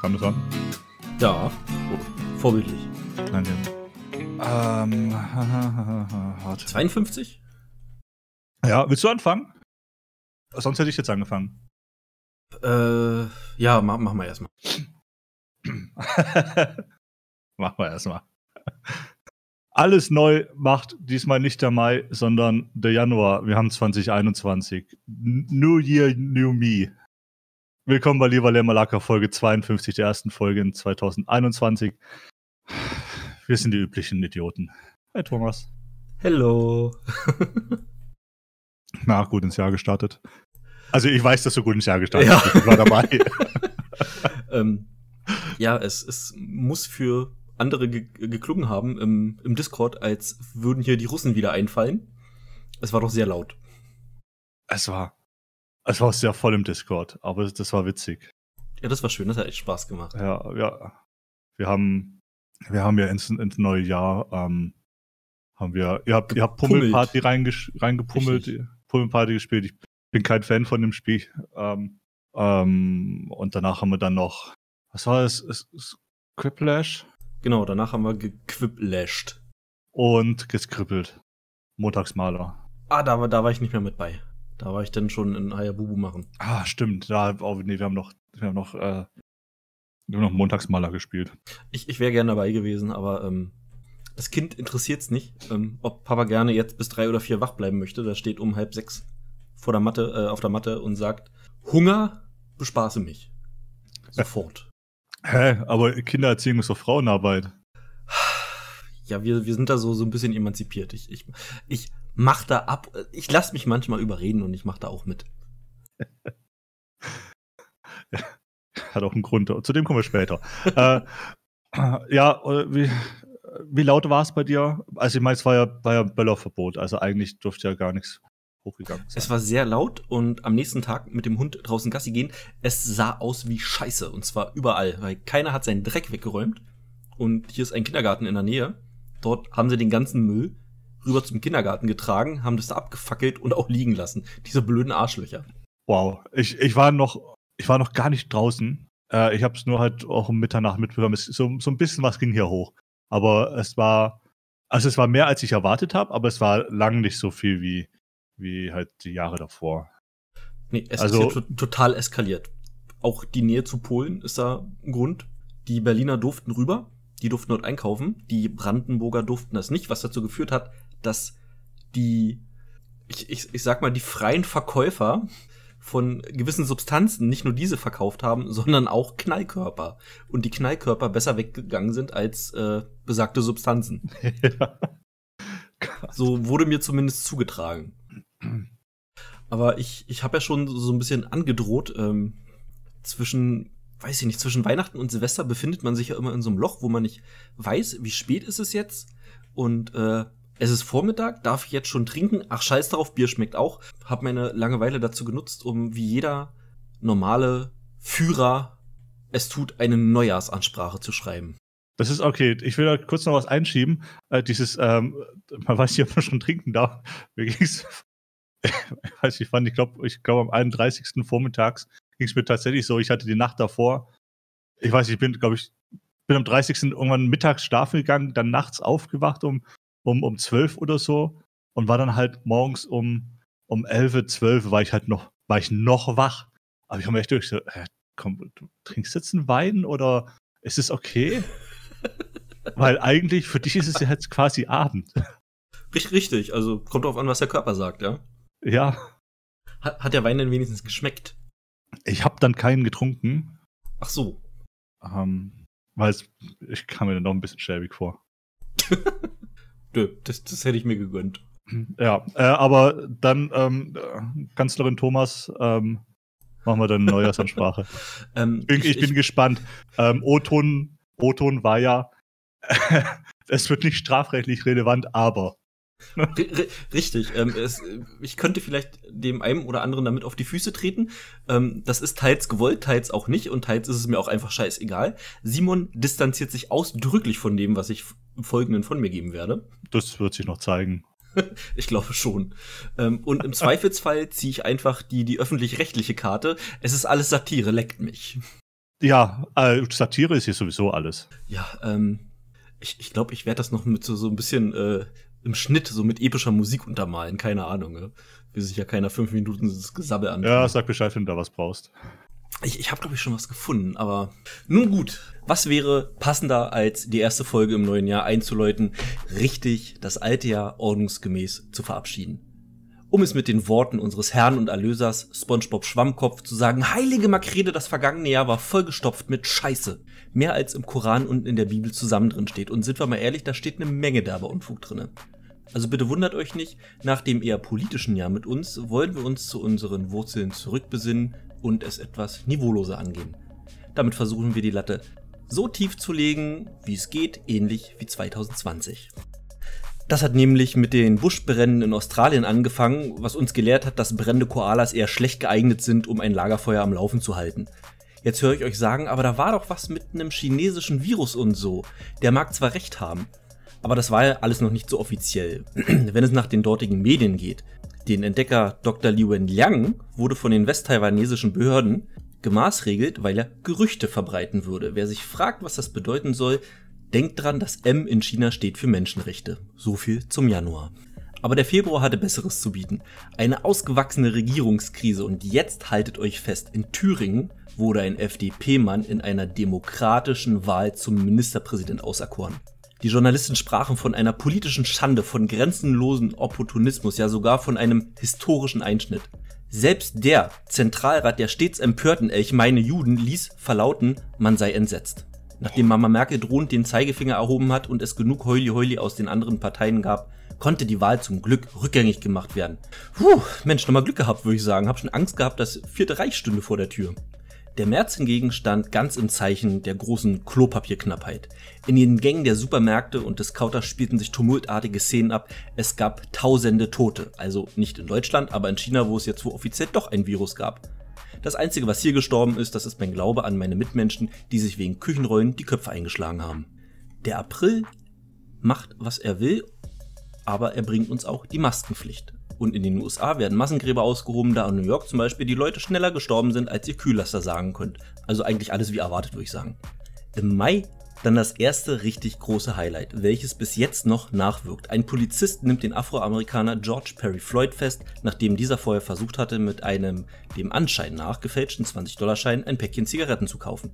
Kam das an? Ja, vorbildlich. Danke. Ähm, warte. 52? Ja, willst du anfangen? Sonst hätte ich jetzt angefangen. Äh, ja, mach, mach mal erstmal. Machen wir erstmal. Alles neu macht diesmal nicht der Mai, sondern der Januar. Wir haben 2021. N- New Year, New Me. Willkommen bei Lieber Lämmerlacker, Folge 52 der ersten Folge in 2021. Wir sind die üblichen Idioten. Hi Thomas. Hello. Na, gut ins Jahr gestartet. Also ich weiß, dass du gut ins Jahr gestartet Ja. bist. Ich war dabei. ähm, ja, es, es muss für andere ge geklungen haben im, im Discord, als würden hier die Russen wieder einfallen. Es war doch sehr laut. es war, es war sehr voll im Discord, aber das war witzig. Ja, das war schön, das hat echt Spaß gemacht. Ja, ja. Wir haben, wir haben ja ins, ins neue Jahr, ähm, haben wir, ihr habt, ihr habt. Pummelparty reingesch- reingepummelt, Richtig. Pummelparty gespielt. Ich bin kein Fan von dem Spiel. Ähm, ähm, und danach haben wir dann noch, was war das? Es- es- Scriplash Genau, danach haben wir gequiplasht. und geskribbelt. Montagsmaler. Ah, da da war ich nicht mehr mit bei. Da war ich dann schon in Hayabubu machen. Ah, stimmt. Da, oh, nee, wir haben noch, wir haben noch, äh, wir haben noch Montagsmaler gespielt. Ich, ich wäre gerne dabei gewesen, aber ähm, das Kind interessiert's nicht, ähm, ob Papa gerne jetzt bis drei oder vier wach bleiben möchte. Da steht um halb sechs vor der Matte, äh, auf der Matte und sagt: Hunger, bespaße mich. Sofort. Hä? Aber Kindererziehung ist doch Frauenarbeit. Ja, wir, wir sind da so, so ein bisschen emanzipiert. Ich, ich, ich mach da ab. Ich lass mich manchmal überreden und ich mach da auch mit. Hat auch einen Grund. Zu dem kommen wir später. äh, ja, äh, wie, wie laut war es bei dir? Also ich meine, es war ja, war ja Böllerverbot, also eigentlich durfte ja gar nichts hochgegangen sein. Es war sehr laut und am nächsten Tag mit dem Hund draußen Gassi gehen, es sah aus wie Scheiße. Und zwar überall, weil keiner hat seinen Dreck weggeräumt. Und hier ist ein Kindergarten in der Nähe. Dort haben sie den ganzen Müll rüber zum Kindergarten getragen, haben das da abgefackelt und auch liegen lassen. Diese blöden Arschlöcher. wow. Ich, ich war noch, ich war noch gar nicht draußen. Äh, ich habe es nur halt auch um Mitternacht mitbekommen. Es, so, so ein bisschen was ging hier hoch. Aber es war, also es war mehr als ich erwartet habe, aber es war lang nicht so viel wie, wie halt die Jahre davor. Nee, es Also- ist total eskaliert. Auch die Nähe zu Polen ist da ein Grund. Die Berliner durften rüber, die durften dort einkaufen. Die Brandenburger durften das nicht, was dazu geführt hat, dass die, ich, ich, ich sag mal, die freien Verkäufer von gewissen Substanzen nicht nur diese verkauft haben, sondern auch Knallkörper. Und die Knallkörper besser weggegangen sind als äh, besagte Substanzen. ja. So wurde mir zumindest zugetragen. Aber ich, ich habe ja schon so ein bisschen angedroht, ähm, zwischen, weiß ich nicht, zwischen Weihnachten und Silvester befindet man sich ja immer in so einem Loch, wo man nicht weiß, wie spät ist es jetzt. Und äh, es ist Vormittag, darf ich jetzt schon trinken? Ach, scheiß drauf, Bier schmeckt auch. Hab meine Langeweile dazu genutzt, um wie jeder normale Führer es tut, eine Neujahrsansprache zu schreiben. Das ist okay. Ich will da kurz noch was einschieben. Äh, dieses, ähm, man weiß nicht, ob man schon trinken darf. Mir ging's, ich weiß nicht, wann, ich glaube, ich glaube am 31. vormittags ging es mir tatsächlich so. Ich hatte die Nacht davor, ich weiß, ich bin, glaube ich, bin am 30. irgendwann mittags schlafen gegangen, dann nachts aufgewacht um, um, um 12 oder so und war dann halt morgens um, um 11, 12 war ich halt noch, war ich noch wach. Aber ich habe mir echt durch so, äh, komm, du trinkst jetzt einen Wein oder ist es okay? Weil eigentlich für dich ist es ja jetzt quasi Abend. Richtig, richtig. Also kommt drauf an, was der Körper sagt, ja. Ja, Hat, hat der Wein denn wenigstens geschmeckt? ich habe dann keinen getrunken, Ach so. ähm, weil es, ich kam mir dann noch ein bisschen schäbig vor. Das, das hätte ich mir gegönnt. Ja, äh, aber dann, ähm, äh, Kanzlerin Thomas, ähm, machen wir dann eine Neujahrsansprache. Ähm, ich, ich bin gespannt. Ähm, O-Ton, O-Ton war ja, es wird nicht strafrechtlich relevant, aber. ri- ri- richtig. Ähm, es, ich könnte vielleicht dem einen oder anderen damit auf die Füße treten. Ähm, das ist teils gewollt, teils auch nicht und teils ist es mir auch einfach scheißegal. Simon distanziert sich ausdrücklich von dem, was ich Folgenden von mir geben werde. Das wird sich noch zeigen. Ich glaube schon. Ähm, und im Zweifelsfall ziehe ich einfach die, die öffentlich-rechtliche Karte. Es ist alles Satire, leckt mich. Ja, äh, Satire ist hier sowieso alles. Ja, ähm, ich glaube, ich, glaub, ich werde das noch mit so, so ein bisschen äh, im Schnitt, so mit epischer Musik untermalen, keine Ahnung. Ne? Will sich ja keiner fünf Minuten das Gesabbel an. Ja, sag Bescheid, wenn du da was brauchst. Ich, ich habe, glaube ich, schon was gefunden, aber nun gut. Was wäre passender, als die erste Folge im neuen Jahr einzuläuten, richtig das alte Jahr ordnungsgemäß zu verabschieden? Um es mit den Worten unseres Herrn und Erlösers SpongeBob Schwammkopf zu sagen, heilige Makrele, das vergangene Jahr war vollgestopft mit Scheiße. Mehr als im Koran und in der Bibel zusammen drin steht. Und sind wir mal ehrlich, da steht eine Menge derber Unfug drinne. Also bitte wundert euch nicht, nach dem eher politischen Jahr mit uns wollen wir uns zu unseren Wurzeln zurückbesinnen und es etwas niveauloser angehen. Damit versuchen wir die Latte so tief zu legen, wie es geht, ähnlich wie 2020. Das hat nämlich mit den Buschbränden in Australien angefangen, was uns gelehrt hat, dass brennende Koalas eher schlecht geeignet sind, um ein Lagerfeuer am Laufen zu halten. Jetzt höre ich euch sagen, aber da war doch was mit einem chinesischen Virus und so. Der mag zwar recht haben, aber das war ja alles noch nicht so offiziell. Wenn es nach den dortigen Medien geht, den Entdecker Dr. Li Wenliang wurde von den westtaiwanesischen Behörden gemaßregelt, weil er Gerüchte verbreiten würde. Wer sich fragt, was das bedeuten soll, denkt dran, dass M in China steht für Menschenrechte. So viel zum Januar. Aber der Februar hatte Besseres zu bieten. Eine ausgewachsene Regierungskrise und jetzt haltet euch fest, in Thüringen wurde ein FDP-Mann in einer demokratischen Wahl zum Ministerpräsident auserkoren. Die Journalisten sprachen von einer politischen Schande, von grenzenlosen Opportunismus, ja sogar von einem historischen Einschnitt. Selbst der Zentralrat der stets empörten Elch meine Juden ließ verlauten, man sei entsetzt. Nachdem Mama Merkel drohend den Zeigefinger erhoben hat und es genug Heuli-Heuli aus den anderen Parteien gab, konnte die Wahl zum Glück rückgängig gemacht werden. Puh, Mensch, nochmal Glück gehabt, würde ich sagen. Hab schon Angst gehabt, dass vierte Reichsstunde vor der Tür. Der März hingegen stand ganz im Zeichen der großen Klopapierknappheit. In den Gängen der Supermärkte und des Counters spielten sich tumultartige Szenen ab. Es gab tausende Tote. Also nicht in Deutschland, aber in China, wo es jetzt wohl offiziell doch ein Virus gab. Das Einzige, was hier gestorben ist, das ist mein Glaube an meine Mitmenschen, die sich wegen Küchenrollen die Köpfe eingeschlagen haben. Der April macht, was er will, aber er bringt uns auch die Maskenpflicht. Und in den USA werden Massengräber ausgehoben, da in New York zum Beispiel die Leute schneller gestorben sind, als ihr Kühllaster sagen könnt. Also eigentlich alles wie erwartet, würde ich sagen. Im Mai dann das erste richtig große Highlight, welches bis jetzt noch nachwirkt. Ein Polizist nimmt den Afroamerikaner George Perry Floyd fest, nachdem dieser vorher versucht hatte, mit einem dem Anschein nach gefälschten 20-Dollar-Schein ein Päckchen Zigaretten zu kaufen.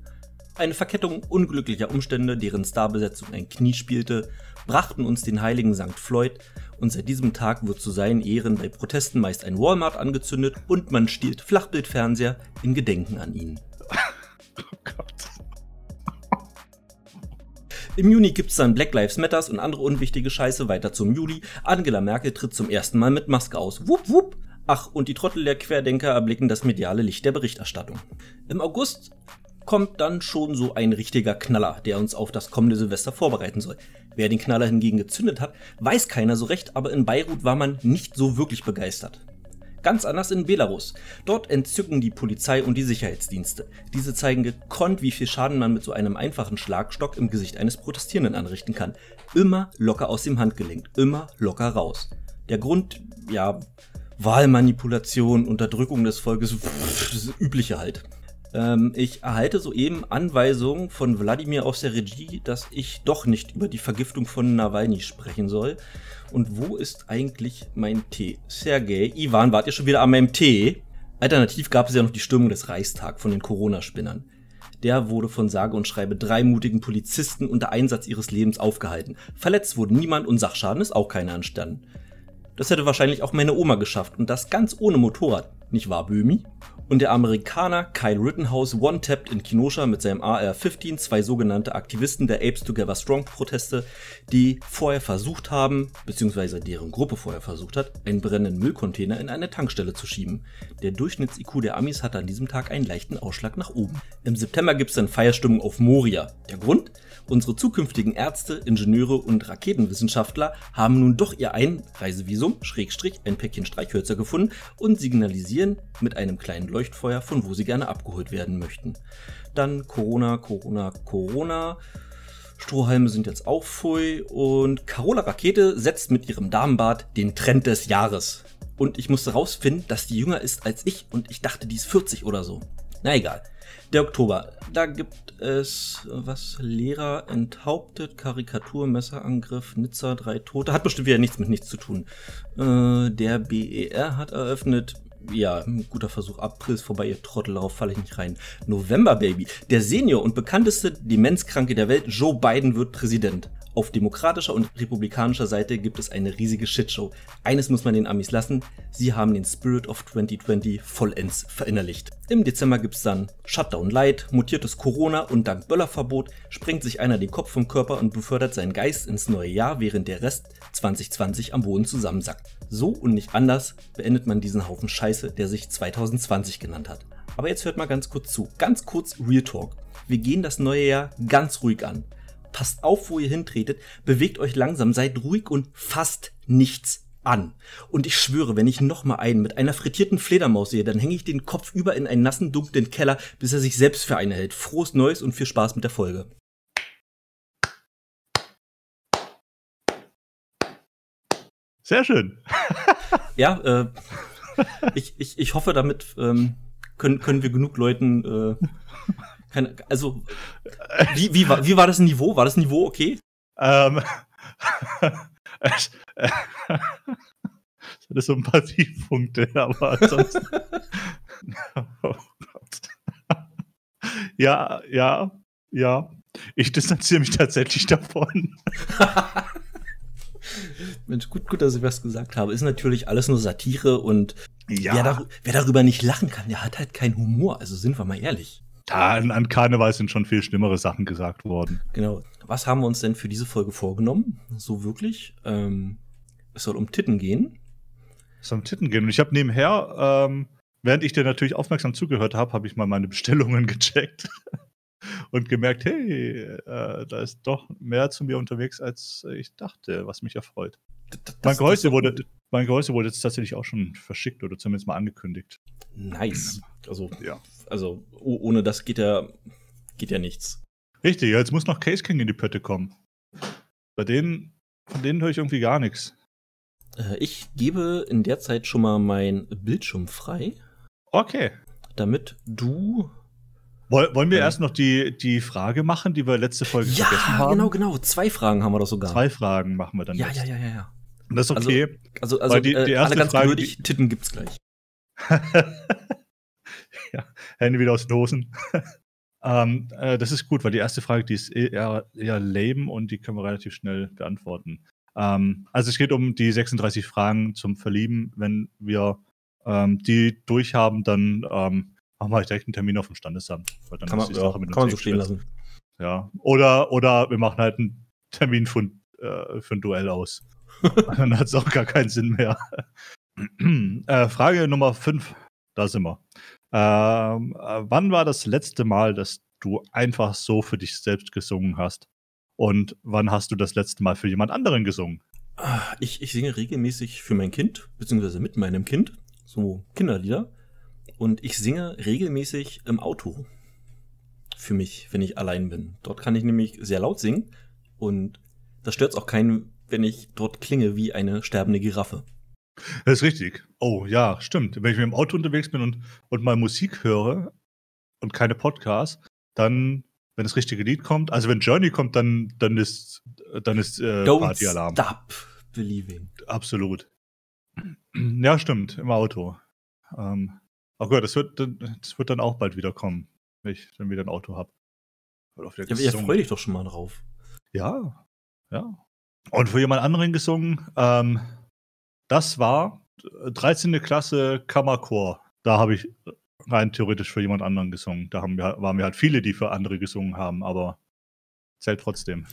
Eine Verkettung unglücklicher Umstände, deren Starbesetzung ein Knie spielte, brachten uns den heiligen St. Floyd und seit diesem Tag wird zu seinen Ehren bei Protesten meist ein Walmart angezündet und man stiehlt Flachbildfernseher in Gedenken an ihn. Oh Gott. Im Juni gibt's dann Black Lives Matters und andere unwichtige Scheiße weiter zum Juli. Angela Merkel tritt zum ersten Mal mit Maske aus. Wupp, wupp. Ach, und die Trottel der Querdenker erblicken das mediale Licht der Berichterstattung. Im August kommt dann schon so ein richtiger Knaller, der uns auf das kommende Silvester vorbereiten soll. Wer den Knaller hingegen gezündet hat, weiß keiner so recht, aber in Beirut war man nicht so wirklich begeistert. Ganz anders in Belarus. Dort entzücken die Polizei und die Sicherheitsdienste. Diese zeigen gekonnt, wie viel Schaden man mit so einem einfachen Schlagstock im Gesicht eines Protestierenden anrichten kann. Immer locker aus dem Handgelenk, immer locker raus. Der Grund, ja, Wahlmanipulation, Unterdrückung des Volkes, pff, das übliche halt. Ähm, ich erhalte soeben Anweisungen von Wladimir aus der Regie, dass ich doch nicht über die Vergiftung von Nawalny sprechen soll. Und wo ist eigentlich mein Tee? Sergej, Ivan, wart ihr schon wieder an meinem Tee? Alternativ gab es ja noch die Stürmung des Reichstag von den Corona-Spinnern. Der wurde von sage und schreibe drei mutigen Polizisten unter Einsatz ihres Lebens aufgehalten. Verletzt wurde niemand und Sachschaden ist auch keiner entstanden. Das hätte wahrscheinlich auch meine Oma geschafft und das ganz ohne Motorrad. Nicht wahr, Böhmi? Und der Amerikaner Kyle Rittenhouse one-tapped in Kenosha mit seinem AR-15 zwei sogenannte Aktivisten der Apes Together Strong Proteste, die vorher versucht haben, beziehungsweise deren Gruppe vorher versucht hat, einen brennenden Müllcontainer in eine Tankstelle zu schieben. Der Durchschnitts-IQ der Amis hatte an diesem Tag einen leichten Ausschlag nach oben. Im September gibt es dann Feierstimmung auf Moria. Der Grund? Unsere zukünftigen Ärzte, Ingenieure und Raketenwissenschaftler haben nun doch ihr Einreisevisum, Schrägstrich, ein Päckchen Streichhölzer gefunden und signalisieren mit einem kleinen Leuchtfeuer, von wo sie gerne abgeholt werden möchten. Dann Corona, Corona, Corona. Strohhalme sind jetzt auch Pfui und Carola Rakete setzt mit ihrem Damenbart den Trend des Jahres. Und ich musste rausfinden, dass die jünger ist als ich und ich dachte, die ist 40 oder so. Na egal. Der Oktober. Da gibt es was Lehrer enthauptet, Karikatur, Messerangriff, Nizza, drei Tote. Hat bestimmt wieder nichts mit nichts zu tun. Äh, der BER hat eröffnet. Ja, guter Versuch. April ist vorbei, ihr Trottel, darauf falle ich nicht rein. November, Baby. Der Senior und bekannteste Demenzkranke der Welt, Joe Biden, wird Präsident. Auf demokratischer und republikanischer Seite gibt es eine riesige Shitshow. Eines muss man den Amis lassen, sie haben den Spirit of 2020 vollends verinnerlicht. Im Dezember gibt's dann Shutdown Light, mutiertes Corona und dank Böllerverbot sprengt sich einer den Kopf vom Körper und befördert seinen Geist ins neue Jahr, während der Rest 2020 am Boden zusammensackt. So und nicht anders beendet man diesen Haufen Scheiße, der sich 2020 genannt hat. Aber jetzt hört mal ganz kurz zu. Ganz kurz Real Talk. Wir gehen das neue Jahr ganz ruhig an passt auf, wo ihr hintretet, bewegt euch langsam, seid ruhig und fasst nichts an. Und ich schwöre, wenn ich noch mal einen mit einer frittierten Fledermaus sehe, dann hänge ich den Kopf über in einen nassen, dunklen Keller, bis er sich selbst für eine hält. Frohes Neues und viel Spaß mit der Folge. Sehr schön. ja, äh, ich, ich, ich hoffe, damit ähm, können, können wir genug Leuten äh, keine, also, wie, wie, war, wie war das Niveau? War das Niveau okay? Ähm, äh, das hatte so ein paar Tiefpunkte, aber ansonsten. oh Gott. ja, ja, ja. Ich distanziere mich tatsächlich davon. Mensch, gut, gut, dass ich was gesagt habe. Ist natürlich alles nur Satire und ja. wer, dar wer darüber nicht lachen kann, der hat halt keinen Humor. Also sind wir mal ehrlich. Da an, an Karneval sind schon viel schlimmere Sachen gesagt worden. Genau. Was haben wir uns denn für diese Folge vorgenommen? So wirklich? Ähm, es soll um Titten gehen. Es soll um Titten gehen. Und ich habe nebenher, ähm, während ich dir natürlich aufmerksam zugehört habe, habe ich mal meine Bestellungen gecheckt und gemerkt, hey, äh, da ist doch mehr zu mir unterwegs, als ich dachte, was mich erfreut. Das, mein, Gehäuse wurde, mein Gehäuse wurde jetzt tatsächlich auch schon verschickt oder zumindest mal angekündigt. Nice. Also, ja. Also ohne das geht ja, geht ja nichts. Richtig, jetzt muss noch Case King in die Pötte kommen. Bei denen, von denen höre ich irgendwie gar nichts. Äh, ich gebe in der Zeit schon mal mein Bildschirm frei. Okay. Damit du wollen wir ja. erst noch die, die Frage machen, die wir letzte Folge ja, vergessen haben? Ja, genau, genau. Zwei Fragen haben wir doch sogar. Zwei Fragen machen wir dann ja, jetzt. Ja, ja, ja, ja. Und das ist okay. Also, also, also die, die äh, erste alle ganz Frage, geduldig, Titten gibt's gleich. ja, Hände wieder aus den Hosen. ähm, äh, das ist gut, weil die erste Frage, die ist eher, eher lame und die können wir relativ schnell beantworten. Ähm, also es geht um die 36 Fragen zum Verlieben. Wenn wir ähm, die durchhaben, dann ähm, machen wir direkt einen Termin auf dem Standesamt. kann man, ja, kann man so stehen lassen. Ja. Oder, oder wir machen halt einen Termin für, äh, für ein Duell aus. dann hat es auch gar keinen Sinn mehr. äh, Frage Nummer 5. Da sind wir. Ähm, äh, wann war das letzte Mal, dass du einfach so für dich selbst gesungen hast? Und wann hast du das letzte Mal für jemand anderen gesungen? Ah, ich, ich singe regelmäßig für mein Kind, beziehungsweise mit meinem Kind, so Kinderlieder. Und ich singe regelmäßig im Auto. Für mich, wenn ich allein bin. Dort kann ich nämlich sehr laut singen. Und das stört auch keinen, wenn ich dort klinge wie eine sterbende Giraffe. Das ist richtig. Oh ja, stimmt. Wenn ich mit dem Auto unterwegs bin und, und mal Musik höre und keine Podcasts, dann, wenn das richtige Lied kommt, also wenn Journey kommt, dann, dann ist, dann ist äh, Partyalarm. Stop believing. Absolut. Ja, stimmt, im Auto. Ähm, oh Gott, das wird, das wird dann auch bald wieder kommen, wenn ich dann wieder ein Auto habe. Ja, ja freu dich doch schon mal drauf. Ja, ja. Und für jemand anderen gesungen, ähm, das war 13. Äh, Klasse Kammerchor. Da habe ich rein theoretisch für jemand anderen gesungen. Da haben wir, waren wir halt viele, die für andere gesungen haben, aber zählt trotzdem.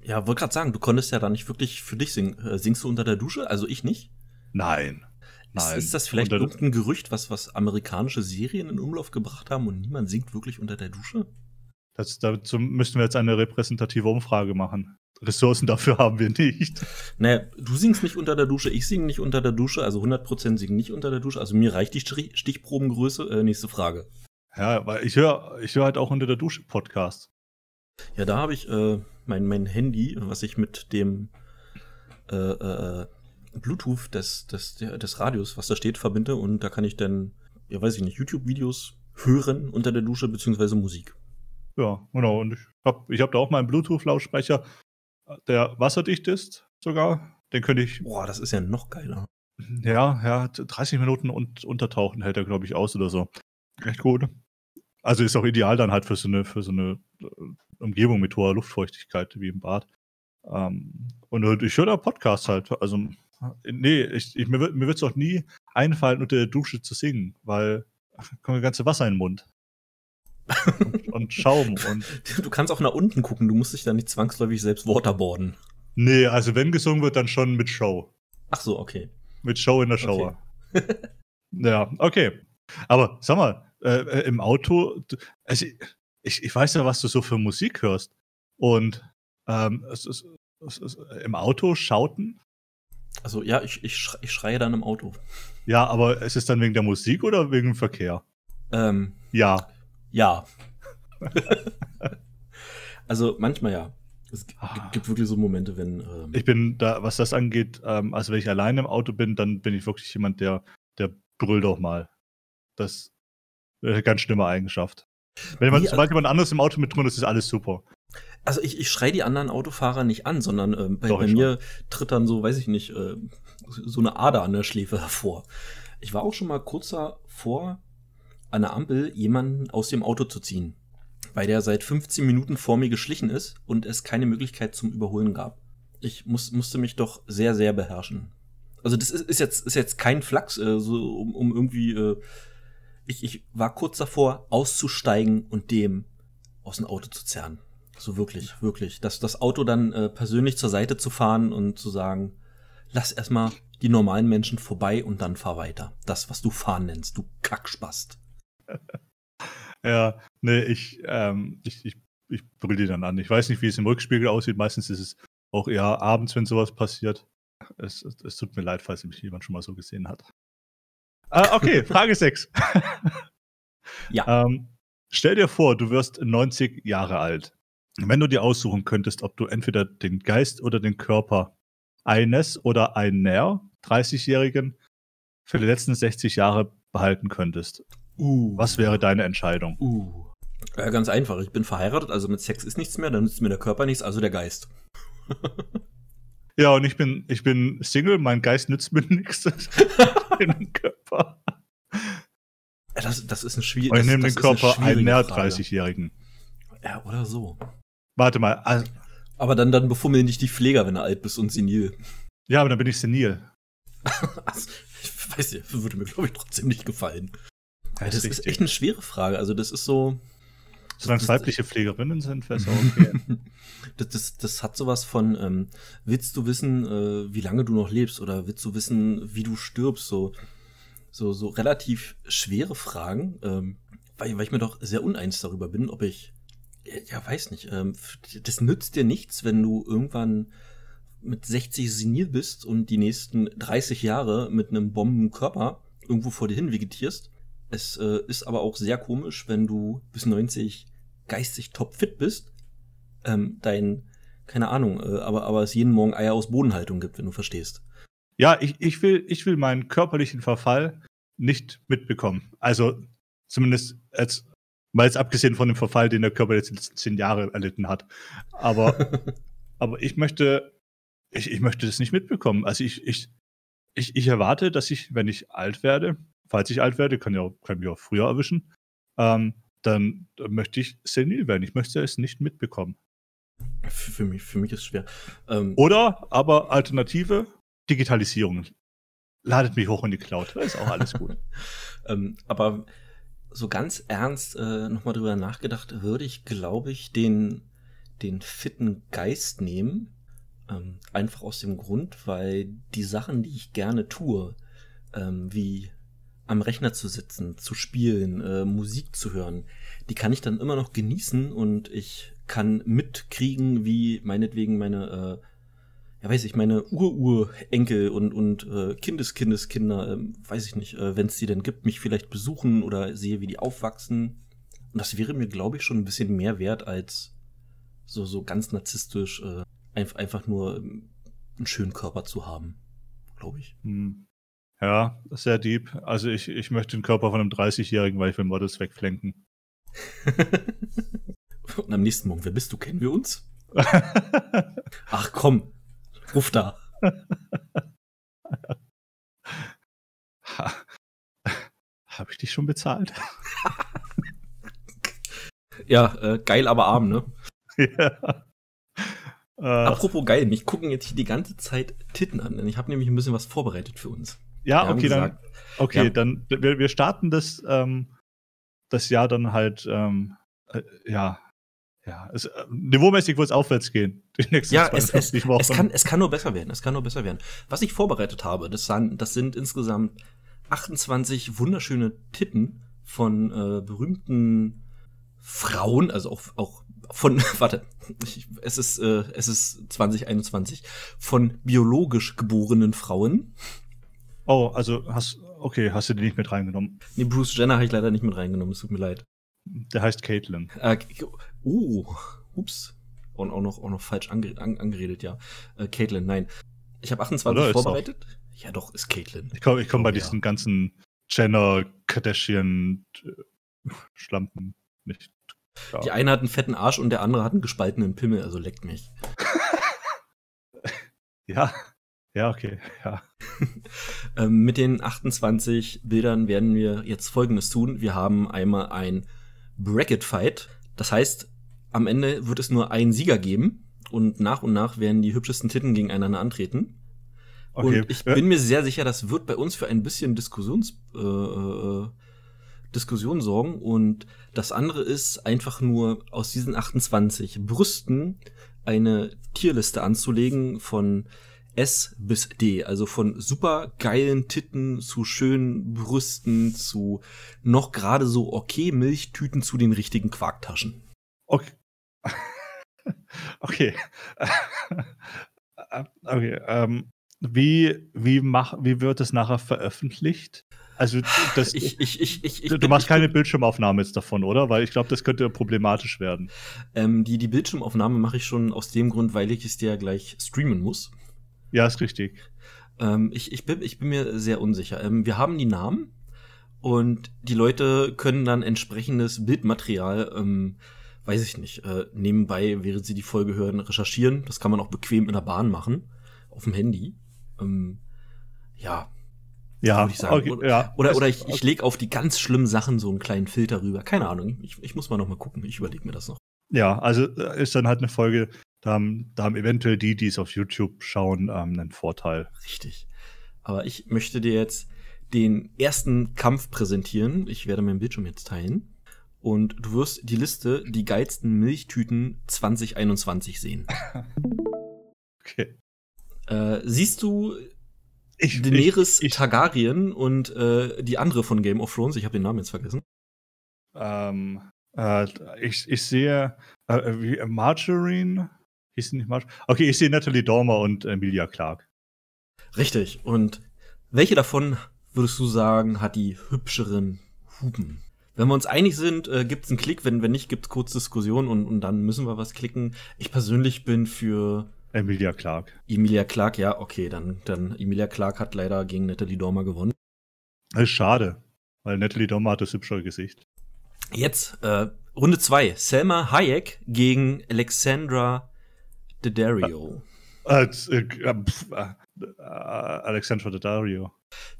Ja, wollte gerade sagen, du konntest ja da nicht wirklich für dich singen. Äh, singst du unter der Dusche? Also ich nicht? Nein. Nein. Ist, ist das vielleicht irgendein Gerücht, was, was amerikanische Serien in Umlauf gebracht haben und niemand singt wirklich unter der Dusche? Das, dazu müssten wir jetzt eine repräsentative Umfrage machen. Ressourcen dafür haben wir nicht. Naja, du singst nicht unter der Dusche, ich singe nicht unter der Dusche, also 100% singen nicht unter der Dusche. Also mir reicht die Stichprobengröße. Äh, nächste Frage. Ja, weil ich höre ich hör halt auch unter der Dusche Podcast. Ja, da habe ich äh, mein, mein Handy, was ich mit dem äh, äh, Bluetooth des, des, des Radios, was da steht, verbinde und da kann ich dann, ja weiß ich nicht, YouTube-Videos hören unter der Dusche, beziehungsweise Musik. Ja, genau. Und ich habe ich hab da auch meinen Bluetooth-Lautsprecher, der wasserdicht ist sogar. Den könnte ich. Boah, das ist ja noch geiler. Ja, ja, 30 Minuten und untertauchen hält er, glaube ich, aus oder so. Echt gut. Also ist auch ideal dann halt für so eine, für so eine äh, Umgebung mit hoher Luftfeuchtigkeit wie im Bad. Ähm, und ich höre da Podcasts halt. Also, nee, ich, ich, mir, mir wird es auch nie einfallen, unter der Dusche zu singen, weil kommt das ganze Wasser in den Mund. Und, und, Schaum. Und du kannst auch nach unten gucken, du musst dich da nicht zwangsläufig selbst waterboarden. Nee, also wenn gesungen wird, dann schon mit Show. Ach so, okay. Mit Show in der Shower. Okay. ja, okay. Aber sag mal, äh, äh im Auto, also ich, ich weiß ja, was du so für Musik hörst. Und ähm, es ist, es ist, im Auto schauten. Also ja, ich, ich, schrei, ich schreie dann im Auto. Ja, aber ist es dann wegen der Musik oder wegen dem Verkehr? Ähm, ja. Ja. also manchmal ja. Es ah. gibt wirklich so Momente, wenn. Ähm ich bin da, was das angeht, ähm, also wenn ich alleine im Auto bin, dann bin ich wirklich jemand, der, der brüllt auch mal. Das ist eine ganz schlimme Eigenschaft. Wenn man, sobald jemand anderes im Auto mit drin ist, ist alles super. Also ich, ich schreie die anderen Autofahrer nicht an, sondern äh, bei, Doch, bei mir tritt dann so, weiß ich nicht, äh, so eine Ader an der Schläfe hervor. Ich war auch schon mal kurz davor, an der Ampel jemanden aus dem Auto zu ziehen weil der seit 15 Minuten vor mir geschlichen ist und es keine Möglichkeit zum Überholen gab. Ich muss, musste mich doch sehr, sehr beherrschen. Also das ist, ist jetzt, ist jetzt kein Flachs, äh, so um, um irgendwie. Äh, ich, ich war kurz davor, auszusteigen und dem aus dem Auto zu zerren. So wirklich, wirklich. Das, das Auto dann äh, persönlich zur Seite zu fahren und zu sagen, lass erstmal die normalen Menschen vorbei und dann fahr weiter. Das, was du fahren nennst, du Kackspast. Ja, nee, ich, ähm, ich, ich, ich brüll die dann an. Ich weiß nicht, wie es im Rückspiegel aussieht. Meistens ist es auch eher abends, wenn sowas passiert. Es, es, es tut mir leid, falls mich jemand schon mal so gesehen hat. Äh, okay, Frage 6. ja. Ähm, stell dir vor, du wirst 90 Jahre alt. Wenn du dir aussuchen könntest, ob du entweder den Geist oder den Körper eines oder einer 30-Jährigen für die letzten 60 Jahre behalten könntest, Uh. Was wäre deine Entscheidung? Uh. Ja, ganz einfach. Ich bin verheiratet, also mit Sex ist nichts mehr, dann nützt mir der Körper nichts, also der Geist. ja, und ich bin, ich bin Single, mein Geist nützt mir nichts. den Körper. Das, das ist ein schwierig. Und ich nehme den Körper einen 30-Jährigen. Ja, oder so. Warte mal. Also, aber dann, dann befummeln dich die Pfleger, wenn du alt bist und senil. Ja, aber dann bin ich senil. ich weiß nicht, würde mir, glaube ich, trotzdem nicht gefallen. Ja, das ist echt eine schwere Frage. Also, das ist so. Solange es weibliche Pflegerinnen sind, wäre es auch okay. das, das, das hat sowas von, ähm, willst du wissen, äh, wie lange du noch lebst oder willst du wissen, wie du stirbst? So, so, so relativ schwere Fragen, ähm, weil, weil ich mir doch sehr uneins darüber bin, ob ich, ja, weiß nicht, ähm, das nützt dir nichts, wenn du irgendwann mit 60 senil bist und die nächsten 30 Jahre mit einem Bombenkörper irgendwo vor dir hin vegetierst es äh, ist aber auch sehr komisch, wenn du bis 90 geistig topfit bist, ähm, dein, keine Ahnung, äh, aber, aber es jeden Morgen Eier aus Bodenhaltung gibt, wenn du verstehst. Ja, ich, ich, will, ich will meinen körperlichen Verfall nicht mitbekommen. Also zumindest als, mal jetzt abgesehen von dem Verfall, den der Körper jetzt die letzten zehn Jahre erlitten hat. Aber, aber ich möchte, ich, ich möchte das nicht mitbekommen. Also ich, ich, ich, ich erwarte, dass ich, wenn ich alt werde, falls ich alt werde, kann ja kann mich auch früher erwischen, ähm, dann, möchte ich senil werden. Ich möchte es nicht mitbekommen. Für, für mich, für mich ist es schwer. Ähm, Oder aber Alternative, Digitalisierung. Ladet mich hoch in die Cloud. Da ist auch alles gut. ähm, aber so ganz ernst äh, nochmal drüber nachgedacht, würde ich, glaube ich, den, den fitten Geist nehmen. Ähm, einfach aus dem Grund, weil die Sachen, die ich gerne tue, ähm, wie am Rechner zu sitzen, zu spielen, äh, Musik zu hören, die kann ich dann immer noch genießen und ich kann mitkriegen, wie meinetwegen meine, äh, ja weiß ich, meine Ururenkel und, und äh, Kindeskindeskinder, äh, weiß ich nicht, äh, wenn es die denn gibt, mich vielleicht besuchen oder sehe, wie die aufwachsen. Und das wäre mir, glaube ich, schon ein bisschen mehr wert als so, so ganz narzisstisch äh, einfach nur einen schönen Körper zu haben, glaube ich. Hm. Ja, sehr deep. Also ich, ich möchte den Körper von einem 30-Jährigen, weil ich will Models wegflenken. Und am nächsten Morgen, wer bist du? Kennen wir uns? Ach komm, ruf da. Ha. Habe ich dich schon bezahlt? ja, äh, geil, aber arm, ne? ja. Äh, Apropos geil, mich gucken jetzt hier die ganze Zeit Titten an, denn ich habe nämlich ein bisschen was vorbereitet für uns. Ja, okay, gesagt, dann, okay, ja. dann wir, wir starten das, ähm, das Jahr dann halt, ähm, äh, ja, ja, es, äh, niveaumäßig wird es aufwärts gehen. Die nächsten ja, es, es, es, kann, es kann nur besser werden. Es kann nur besser werden. Was ich vorbereitet habe, das, sind, das sind insgesamt 28 wunderschöne Titten von äh, berühmten Frauen, also auch, auch von, warte, ich, es ist, äh, es ist 2021, von biologisch geborenen Frauen. Oh, also hast, okay, hast du die nicht mit reingenommen? Nee, Bruce Jenner habe ich leider nicht mit reingenommen, es tut mir leid. Der heißt Caitlin. Äh, uh, ups. Und auch noch, auch noch falsch ange an, angeredet, ja. Äh, Caitlin, nein. Ich habe 28 Oder vorbereitet. Ja, doch, ist Caitlin. Ich komme ich komm oh, bei ja. diesen ganzen Jenner, Kardashian, äh, Schlampen nicht. Klar. Die eine hat einen fetten Arsch und der andere hat einen gespaltenen Pimmel, also leckt mich. ja, ja, okay, ja. ähm, mit den 28 Bildern werden wir jetzt folgendes tun. Wir haben einmal ein Bracket Fight. Das heißt, am Ende wird es nur einen Sieger geben und nach und nach werden die hübschesten Titten gegeneinander antreten. Okay. Und ich bin mir sehr sicher, das wird bei uns für ein bisschen Diskussions, äh, äh, Diskussion sorgen. Und das andere ist einfach nur aus diesen 28 Brüsten eine Tierliste anzulegen von S bis D, also von super geilen Titten zu schönen Brüsten zu noch gerade so okay Milchtüten zu den richtigen Quarktaschen. Okay. okay. okay. Ähm, wie, wie, mach, wie wird es nachher veröffentlicht? Also das, ich, ich, ich, ich, du bin, machst keine Bildschirmaufnahme jetzt davon, oder? Weil ich glaube, das könnte problematisch werden. Ähm, die, die Bildschirmaufnahme mache ich schon aus dem Grund, weil ich es dir gleich streamen muss. Ja, ist richtig. Ähm, ich, ich, bin, ich bin mir sehr unsicher. Ähm, wir haben die Namen und die Leute können dann entsprechendes Bildmaterial, ähm, weiß ich nicht, äh, nebenbei, während sie die Folge hören, recherchieren. Das kann man auch bequem in der Bahn machen, auf dem Handy. Ähm, ja. Ja, würde ich sagen. Okay, oder, ja. oder, oder ich, ich lege auf die ganz schlimmen Sachen so einen kleinen Filter rüber. Keine Ahnung. Ich, ich muss mal noch mal gucken. Ich überlege mir das noch. Ja, also äh, ist dann halt eine Folge, da haben, da haben eventuell die, die es auf YouTube schauen, ähm, einen Vorteil. Richtig. Aber ich möchte dir jetzt den ersten Kampf präsentieren. Ich werde meinen Bildschirm jetzt teilen. Und du wirst die Liste, die geilsten Milchtüten 2021 sehen. okay. Äh, siehst du ich, Daenerys ich, ich, Targaryen und äh, die andere von Game of Thrones? Ich habe den Namen jetzt vergessen. Ähm, äh, ich, ich sehe äh, wie, Margarine. Hieß nicht March? Okay, ich sehe Natalie Dormer und Emilia Clark. Richtig. Und welche davon würdest du sagen, hat die hübscheren Hupen? Wenn wir uns einig sind, äh, gibt's einen Klick. Wenn, wenn nicht, gibt's kurz Diskussion und, und dann müssen wir was klicken. Ich persönlich bin für Emilia Clark. Emilia Clark, ja, okay, dann, dann Emilia Clark hat leider gegen Natalie Dormer gewonnen. Das ist schade, weil Natalie Dormer hat das hübschere Gesicht. Jetzt, äh, Runde 2. Selma Hayek gegen Alexandra Daddario. Äh, äh, äh, äh, Alexandra Daddario.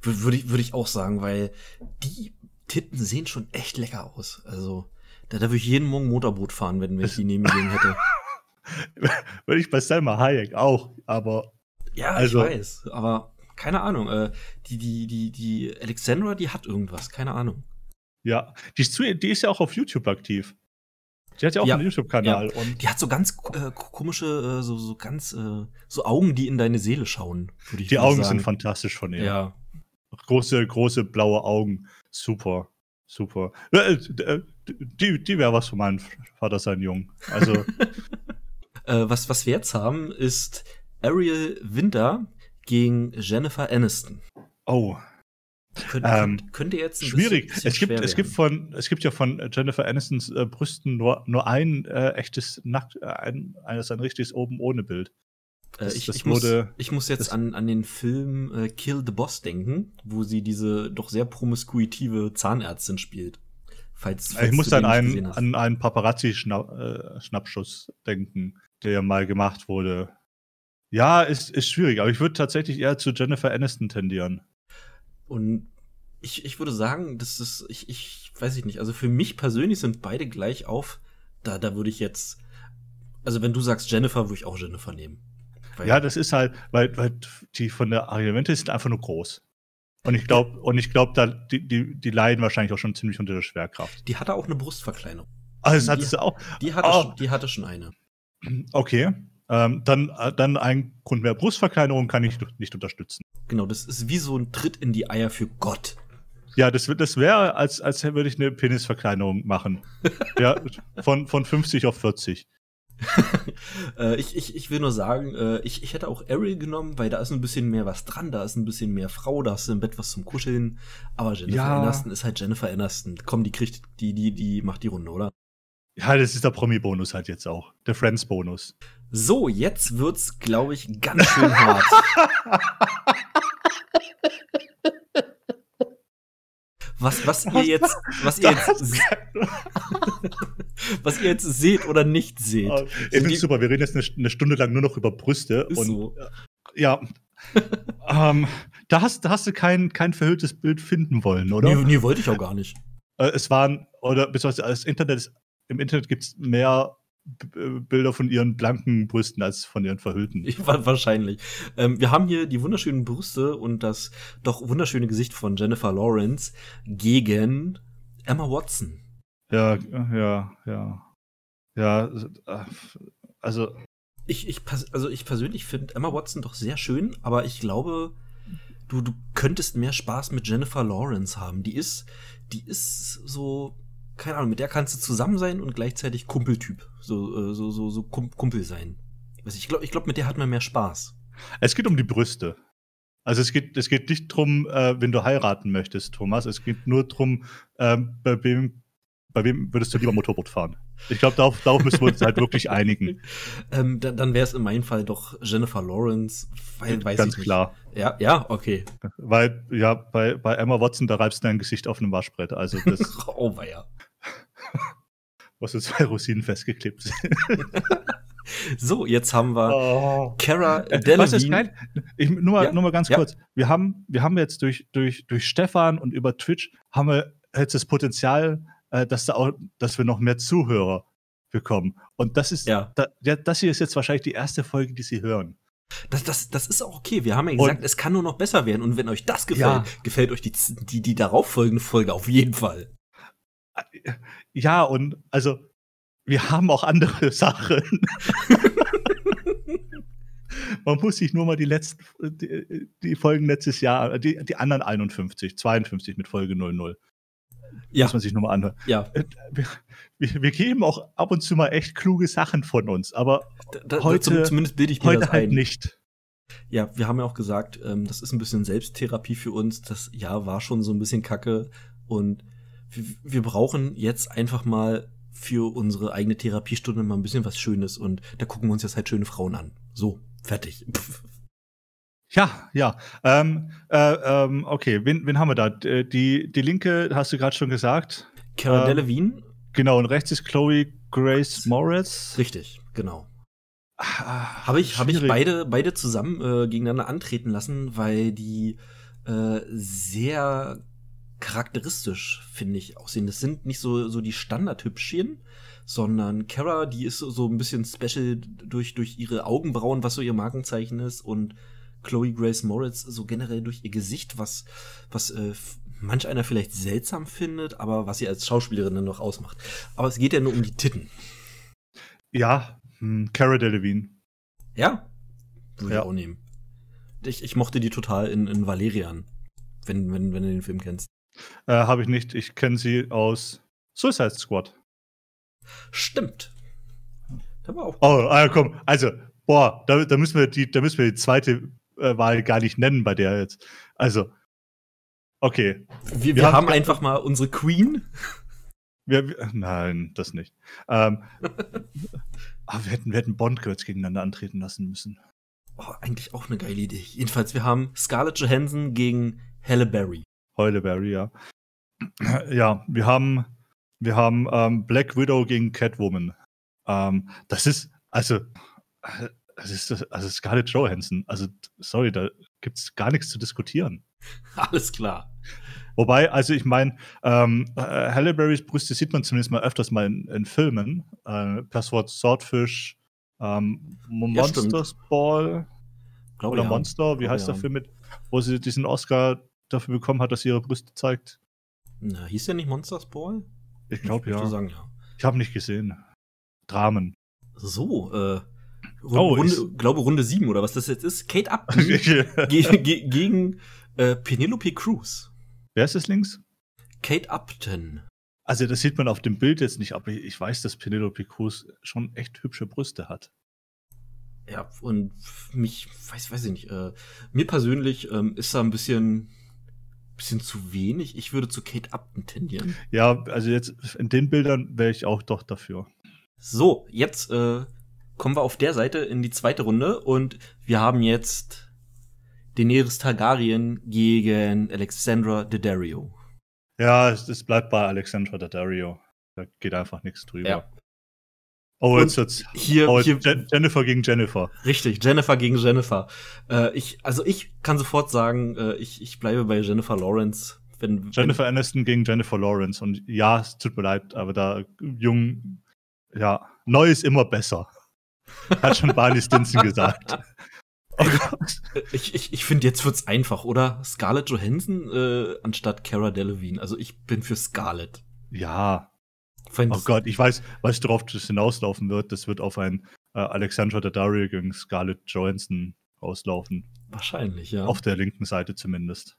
Würde ich, würd ich auch sagen, weil die Titten sehen schon echt lecker aus. Also, da, würde ich jeden Morgen Motorboot fahren, wenn, wenn ich die neben mir hätte. würde ich bei Selma Hayek auch, aber. Ja, also, ich weiß, aber keine Ahnung. Äh, die, die, die, die Alexandra, die hat irgendwas, keine Ahnung. Ja, die ist, zu, die ist ja auch auf YouTube aktiv. Die hat ja auch ja, einen YouTube-Kanal. Ja. Die hat so ganz äh, komische, äh, so, so ganz, äh, so Augen, die in deine Seele schauen, Die Augen sagen. sind fantastisch von ihr. Ja. Große, große blaue Augen. Super. Super. Äh, äh, die, die wäre was für meinen Vater sein Jung. Also. äh, was, was wir jetzt haben, ist Ariel Winter gegen Jennifer Aniston. Oh, könnte, ähm, könnte jetzt schwierig. Bisschen, bisschen es gibt es gibt von es gibt ja von Jennifer Anistons äh, Brüsten nur nur ein äh, echtes nackt äh, ein eines ein richtiges oben ohne Bild. Äh, Das- ich, ich, muss, wurde- ich muss jetzt an, an den Film äh, Kill the Boss denken, wo sie diese doch sehr promiskuitive Zahnärztin spielt. Falls, falls ich muss an einen, an einen Paparazzi-Schnappschuss denken, der mal gemacht wurde. Ja, ist, ist schwierig, aber ich würde tatsächlich eher zu Jennifer Aniston tendieren. Und ich, ich würde sagen, das ist, ich, ich weiß ich nicht, also für mich persönlich sind beide gleich auf. Da, da würde ich jetzt, also wenn du sagst Jennifer, würde ich auch Jennifer nehmen. Ja, das ist halt, weil, weil die von der Argumente sind einfach nur groß. Und ich glaube, und ich glaube, da die, die, die leiden wahrscheinlich auch schon ziemlich unter der Schwerkraft. die hatte auch eine Brustverkleinerung. Also das hat Die- sie auch. Die hatte, Oh. schon, die hatte schon eine. Okay. Ähm, dann, äh, dann ein Grund mehr Brustverkleinerung kann ich nicht unterstützen. Genau, das ist wie so ein Tritt in die Eier für Gott. Ja, das, wird- das wäre, als, als würde ich eine Penisverkleinerung machen. ja, von, von 50 auf 40. äh, ich, ich, ich will nur sagen, äh, ich, ich hätte auch Ariel genommen, weil da ist ein bisschen mehr was dran, da ist ein bisschen mehr Frau, da hast du im Bett was zum Kuscheln. Aber Jennifer Ja. Aniston ist halt Jennifer Aniston. Komm, die kriegt, die, die, die macht die Runde, oder? Ja, das ist der Promi-Bonus halt jetzt auch. Der Friends-Bonus. So, jetzt wird's, glaube ich, ganz schön hart. Was, was ihr jetzt, was ihr jetzt, was ihr jetzt seht oder nicht seht. Ich finde die- super, wir reden jetzt eine, eine Stunde lang nur noch über Brüste. Ist und so. ja, ähm, da, hast, da hast du kein, kein verhülltes Bild finden wollen, oder? Nee, nee, wollte ich auch gar nicht. Äh, es waren, oder beziehungsweise das Internet ist, im Internet gibt es mehr Bilder von ihren blanken Brüsten als von ihren verhüllten. Ich, wa- wahrscheinlich. Ähm, wir haben hier die wunderschönen Brüste und das doch wunderschöne Gesicht von Jennifer Lawrence gegen Emma Watson. Ja, ja, ja. Ja, äh, also, Ich, ich, also ich persönlich finde Emma Watson doch sehr schön, aber ich glaube, du, du könntest mehr Spaß mit Jennifer Lawrence haben. Die ist, die ist so, keine Ahnung, mit der kannst du zusammen sein und gleichzeitig Kumpeltyp. So, äh, so, so, so Kum- Kumpel sein. Ich glaube, ich glaub, mit der hat man mehr Spaß. es geht um die Brüste. Also es geht, es geht nicht drum, äh, wenn du heiraten möchtest, Thomas. Es geht nur drum, ähm, bei wem, bei wem würdest du lieber Motorboot fahren? Ich glaube, darauf, darauf müssen wir uns halt wirklich einigen. Ähm, da, dann wäre es in meinem Fall doch Jennifer Lawrence, weil weiß Ganz ich nicht. klar. Ja, ja, okay. Weil, ja, bei, bei Emma Watson, da reibst du dein Gesicht auf einem Waschbrett. Also das, Oh weia. was so zwei Rosinen festgeklebt sind. So, jetzt haben wir Oh. Cara Äh, Delevingne. Was ist geil? Ich, nur, mal, Ja, nur mal ganz ja. kurz. Wir haben, wir haben jetzt durch, durch, durch Stefan und über Twitch haben wir jetzt das Potenzial, äh, dass, da auch, dass wir noch mehr Zuhörer bekommen. Und das ist, Ja. da, ja, das hier ist jetzt wahrscheinlich die erste Folge, die Sie hören. Das, das, das ist auch okay. Wir haben ja Und- gesagt, es kann nur noch besser werden. Und wenn euch das gefällt, Ja. gefällt euch die, die, die darauffolgende Folge auf jeden Fall. Ja, und also, wir haben auch andere Sachen. Man muss sich nur mal die letzten, die, die Folgen letztes Jahr, die, die anderen 51, 52 mit Folge 00, Ja, muss man sich nur mal anhören. ja. Äh, Wir, wir, geben auch ab und zu mal echt kluge Sachen von uns, aber Da, da, Heute- zum, zumindest bilde ich mir heute das halt ein. nicht. Ja, wir haben ja auch gesagt, ähm, das ist ein bisschen Selbsttherapie für uns. Das Jahr war schon so ein bisschen kacke. Und wir, brauchen jetzt einfach mal für unsere eigene Therapiestunde mal ein bisschen was Schönes. Und da gucken wir uns jetzt halt schöne Frauen an. So, fertig. Pff. Ja, ja. Ähm, äh, ähm, okay, wen, wen haben wir da? Die, die linke hast du gerade schon gesagt. Cara Ähm, Delevingne? Genau, und rechts ist Chloe Grace Moritz. Richtig, genau. Ah, Habe ich, hab ich beide, beide zusammen äh, gegeneinander antreten lassen, weil die äh, sehr charakteristisch, finde ich, aussehen. Das sind nicht so, so die Standardhübschen, sondern Kara, die ist so, ein bisschen special durch, durch ihre Augenbrauen, was so ihr Markenzeichen ist, und Chloe Grace Moritz so generell durch ihr Gesicht, was, was äh, manch einer vielleicht seltsam findet, aber was sie als Schauspielerin dann noch ausmacht. Aber es geht ja nur um die Titten. Ja, hm, Cara Delevingne. Ja? Würde Ja. ich auch nehmen. Ich, ich mochte die total in, in Valerian. Wenn, wenn, wenn du den Film kennst. Äh, Habe ich nicht. Ich kenne sie aus Suicide Squad. Stimmt. Der war auch. Oh, ah, komm. Also, boah, da, da, müssen wir die, da müssen wir die zweite äh, Wahl gar nicht nennen bei der jetzt. Also, okay. Wir, wir wir haben- haben einfach mal unsere Queen. Wir, wir, nein, das nicht. Ähm, aber wir hätten, wir hätten Bond kurz gegeneinander antreten lassen müssen. Oh, eigentlich auch eine geile Idee. Jedenfalls, wir haben Scarlett Johansson gegen Halle Berry. Halle Berry, ja. Ja, wir haben, wir haben ähm, Black Widow gegen Catwoman. Ähm, das ist, also, das ist, also Scarlett Johansson. Also, sorry, da gibt es gar nichts zu diskutieren. Alles klar. Wobei, also ich meine, ähm, äh, Halle Berrys Brüste sieht man zumindest mal öfters mal in, in Filmen. Äh, Passwort Swordfish, ähm, Monsters ja, Ball oder ja. Monster, wie heißt ja. der Film mit, wo sie diesen Oscar dafür bekommen hat, dass sie ihre Brüste zeigt? Na, hieß der nicht Monsters Ball? Ich glaube ja. Sagen, ja. Ich habe nicht gesehen. Dramen. So, äh, oh, Runde, ich glaube Runde 7 oder was das jetzt ist. Kate Upton ge ge gegen äh, Penelope Cruz. Wer ist das links? Kate Upton. Also das sieht man auf dem Bild jetzt nicht, aber ich weiß, dass Penelope Cruz schon echt hübsche Brüste hat. Ja, und mich, weiß, weiß ich nicht, äh, mir persönlich ähm, ist da ein bisschen, bisschen zu wenig. Ich würde zu Kate Upton tendieren. Ja, also jetzt in den Bildern wäre ich auch doch dafür. So, jetzt äh, kommen wir auf der Seite in die zweite Runde und wir haben jetzt Daenerys Targaryen gegen Alexandra Daddario. Ja, es, es bleibt bei Alexandra Daddario. Da geht einfach nichts drüber. Ja. Oh, jetzt, jetzt hier, oh, hier Jennifer gegen Jennifer. Richtig, Jennifer gegen Jennifer. Äh, ich, also ich kann sofort sagen, äh, ich, ich bleibe bei Jennifer Lawrence. Wenn, Jennifer wenn Aniston gegen Jennifer Lawrence. Und ja, es tut mir leid, aber da jung, ja, neu ist immer besser. Hat schon Barney Stinson gesagt. Oh ich ich, ich finde, jetzt wird's einfach, oder? Scarlett Johansson äh, anstatt Cara Delevingne. Also ich bin für Scarlett. Ja, oh Gott, ich weiß, was darauf das hinauslaufen wird. Das wird auf ein äh, Alexandra Daddario gegen Scarlett Johansson auslaufen. Wahrscheinlich, ja. Auf der linken Seite zumindest.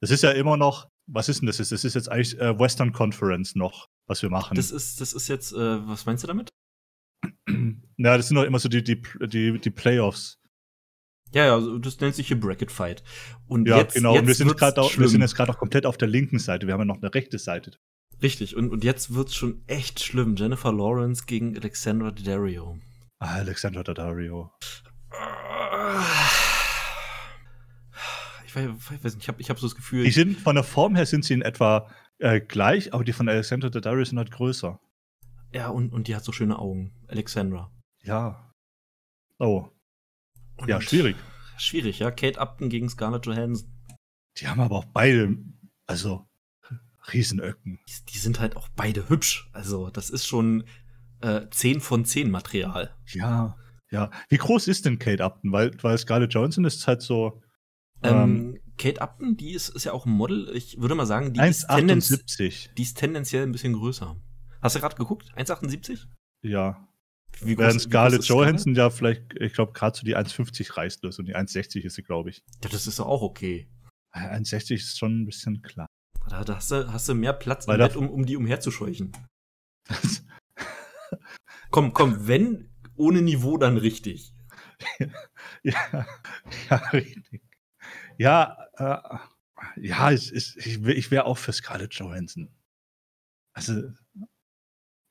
Das ist ja immer noch, was ist denn das? Das ist jetzt eigentlich äh, Western Conference noch, was wir machen. Das ist, das ist jetzt, äh, was meinst du damit? Ja, das sind doch immer so die, die, die, die Playoffs. Ja, ja, das nennt sich hier Bracket Fight. Und ja, jetzt, genau. Jetzt und wir sind, grad auch, wir sind jetzt gerade auch komplett auf der linken Seite. Wir haben ja noch eine rechte Seite. Richtig, und, und jetzt wird's schon echt schlimm. Jennifer Lawrence gegen Alexandra Daddario. Ah, Alexandra Daddario. Ich weiß, ich weiß nicht, ich habe ich hab so das Gefühl. Die sind, von der Form her sind sie in etwa äh, gleich, aber die von Alexandra Daddario sind halt größer. Ja, und, und die hat so schöne Augen. Alexandra. Ja. Oh. Und ja, schwierig. Schwierig, ja. Kate Upton gegen Scarlett Johansson. Die haben aber auch beide, also Riesenöcken. Die, die, sind halt auch beide hübsch. Also, das ist schon äh, 10 von 10 Material. Ja, ja. Wie groß ist denn Kate Upton? Weil, weil Scarlett Johansson ist halt so. Ähm, ähm, Kate Upton, die ist, ist ja auch ein Model. Ich würde mal sagen, die, 1, ist, tendenz die ist tendenziell ein bisschen größer. Hast du gerade geguckt? 1,78? Ja. Wie groß, Während Scarlett Johansson ja vielleicht, ich glaube, gerade so die 1,50 reißt los und die 1,60 ist sie, glaube ich. Ja, das ist doch auch okay. 1,60 ist schon ein bisschen klar. Da, da hast, du, hast du mehr Platz im Bett, um, um die umherzuscheuchen. komm, komm, wenn ohne Niveau, dann richtig. ja, ja, richtig. Ja, äh, ja, es, ich, ich wäre auch für Scarlett Johansson. Also,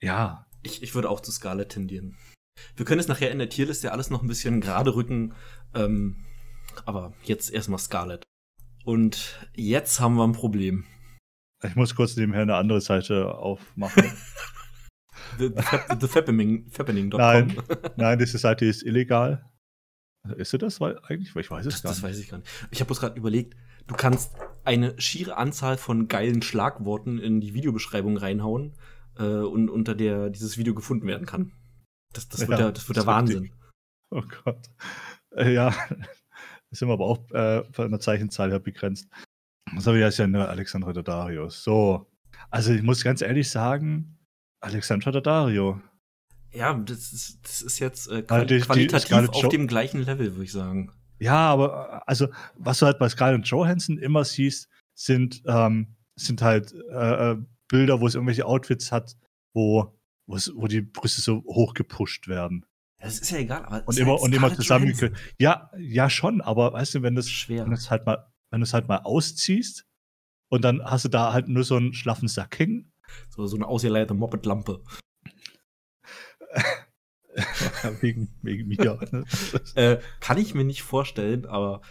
ja. Ich, ich würde auch zu Scarlett tendieren. Wir können es nachher in der Tierliste alles noch ein bisschen gerade rücken. Ähm, aber jetzt erstmal Scarlett. Und jetzt haben wir ein Problem. Ich muss kurz nebenher eine andere Seite aufmachen. the, the, Fappening, Nein, nein, diese Seite ist illegal. Ist sie das eigentlich? Ich weiß es das, gar nicht. Das weiß ich gar nicht. Ich habe bloß gerade überlegt, du kannst eine schiere Anzahl von geilen Schlagworten in die Videobeschreibung reinhauen äh, und unter der dieses Video gefunden werden kann. Das, das wird, ja, der, das wird der Wahnsinn. Richtig. Oh Gott. Äh, ja, das sind wir aber auch äh, von der Zeichenzahl her begrenzt. So wie heißt ja nur Alexandra Dadarius. So. Also ich muss ganz ehrlich sagen, Alexandra Daddario. Ja, das ist, das ist jetzt äh, qual die, qualitativ die auf dem gleichen Level, würde ich sagen. Ja, aber äh, also, was du halt bei Scarlett Johansson immer siehst, sind, ähm, sind halt äh, äh Bilder, wo es irgendwelche Outfits hat, wo, wo die Brüste so hochgepusht werden. Das ist ja egal, aber und immer, halt und immer zusammengekürzt. Ja, ja, schon, aber weißt du, wenn das, Schwer. wenn das halt mal wenn du es halt mal ausziehst und dann hast du da halt nur so einen schlaffen Sack hängen. So, so eine ausgeleierte Moped-Lampe. wegen, wegen mir. äh, kann ich mir nicht vorstellen, aber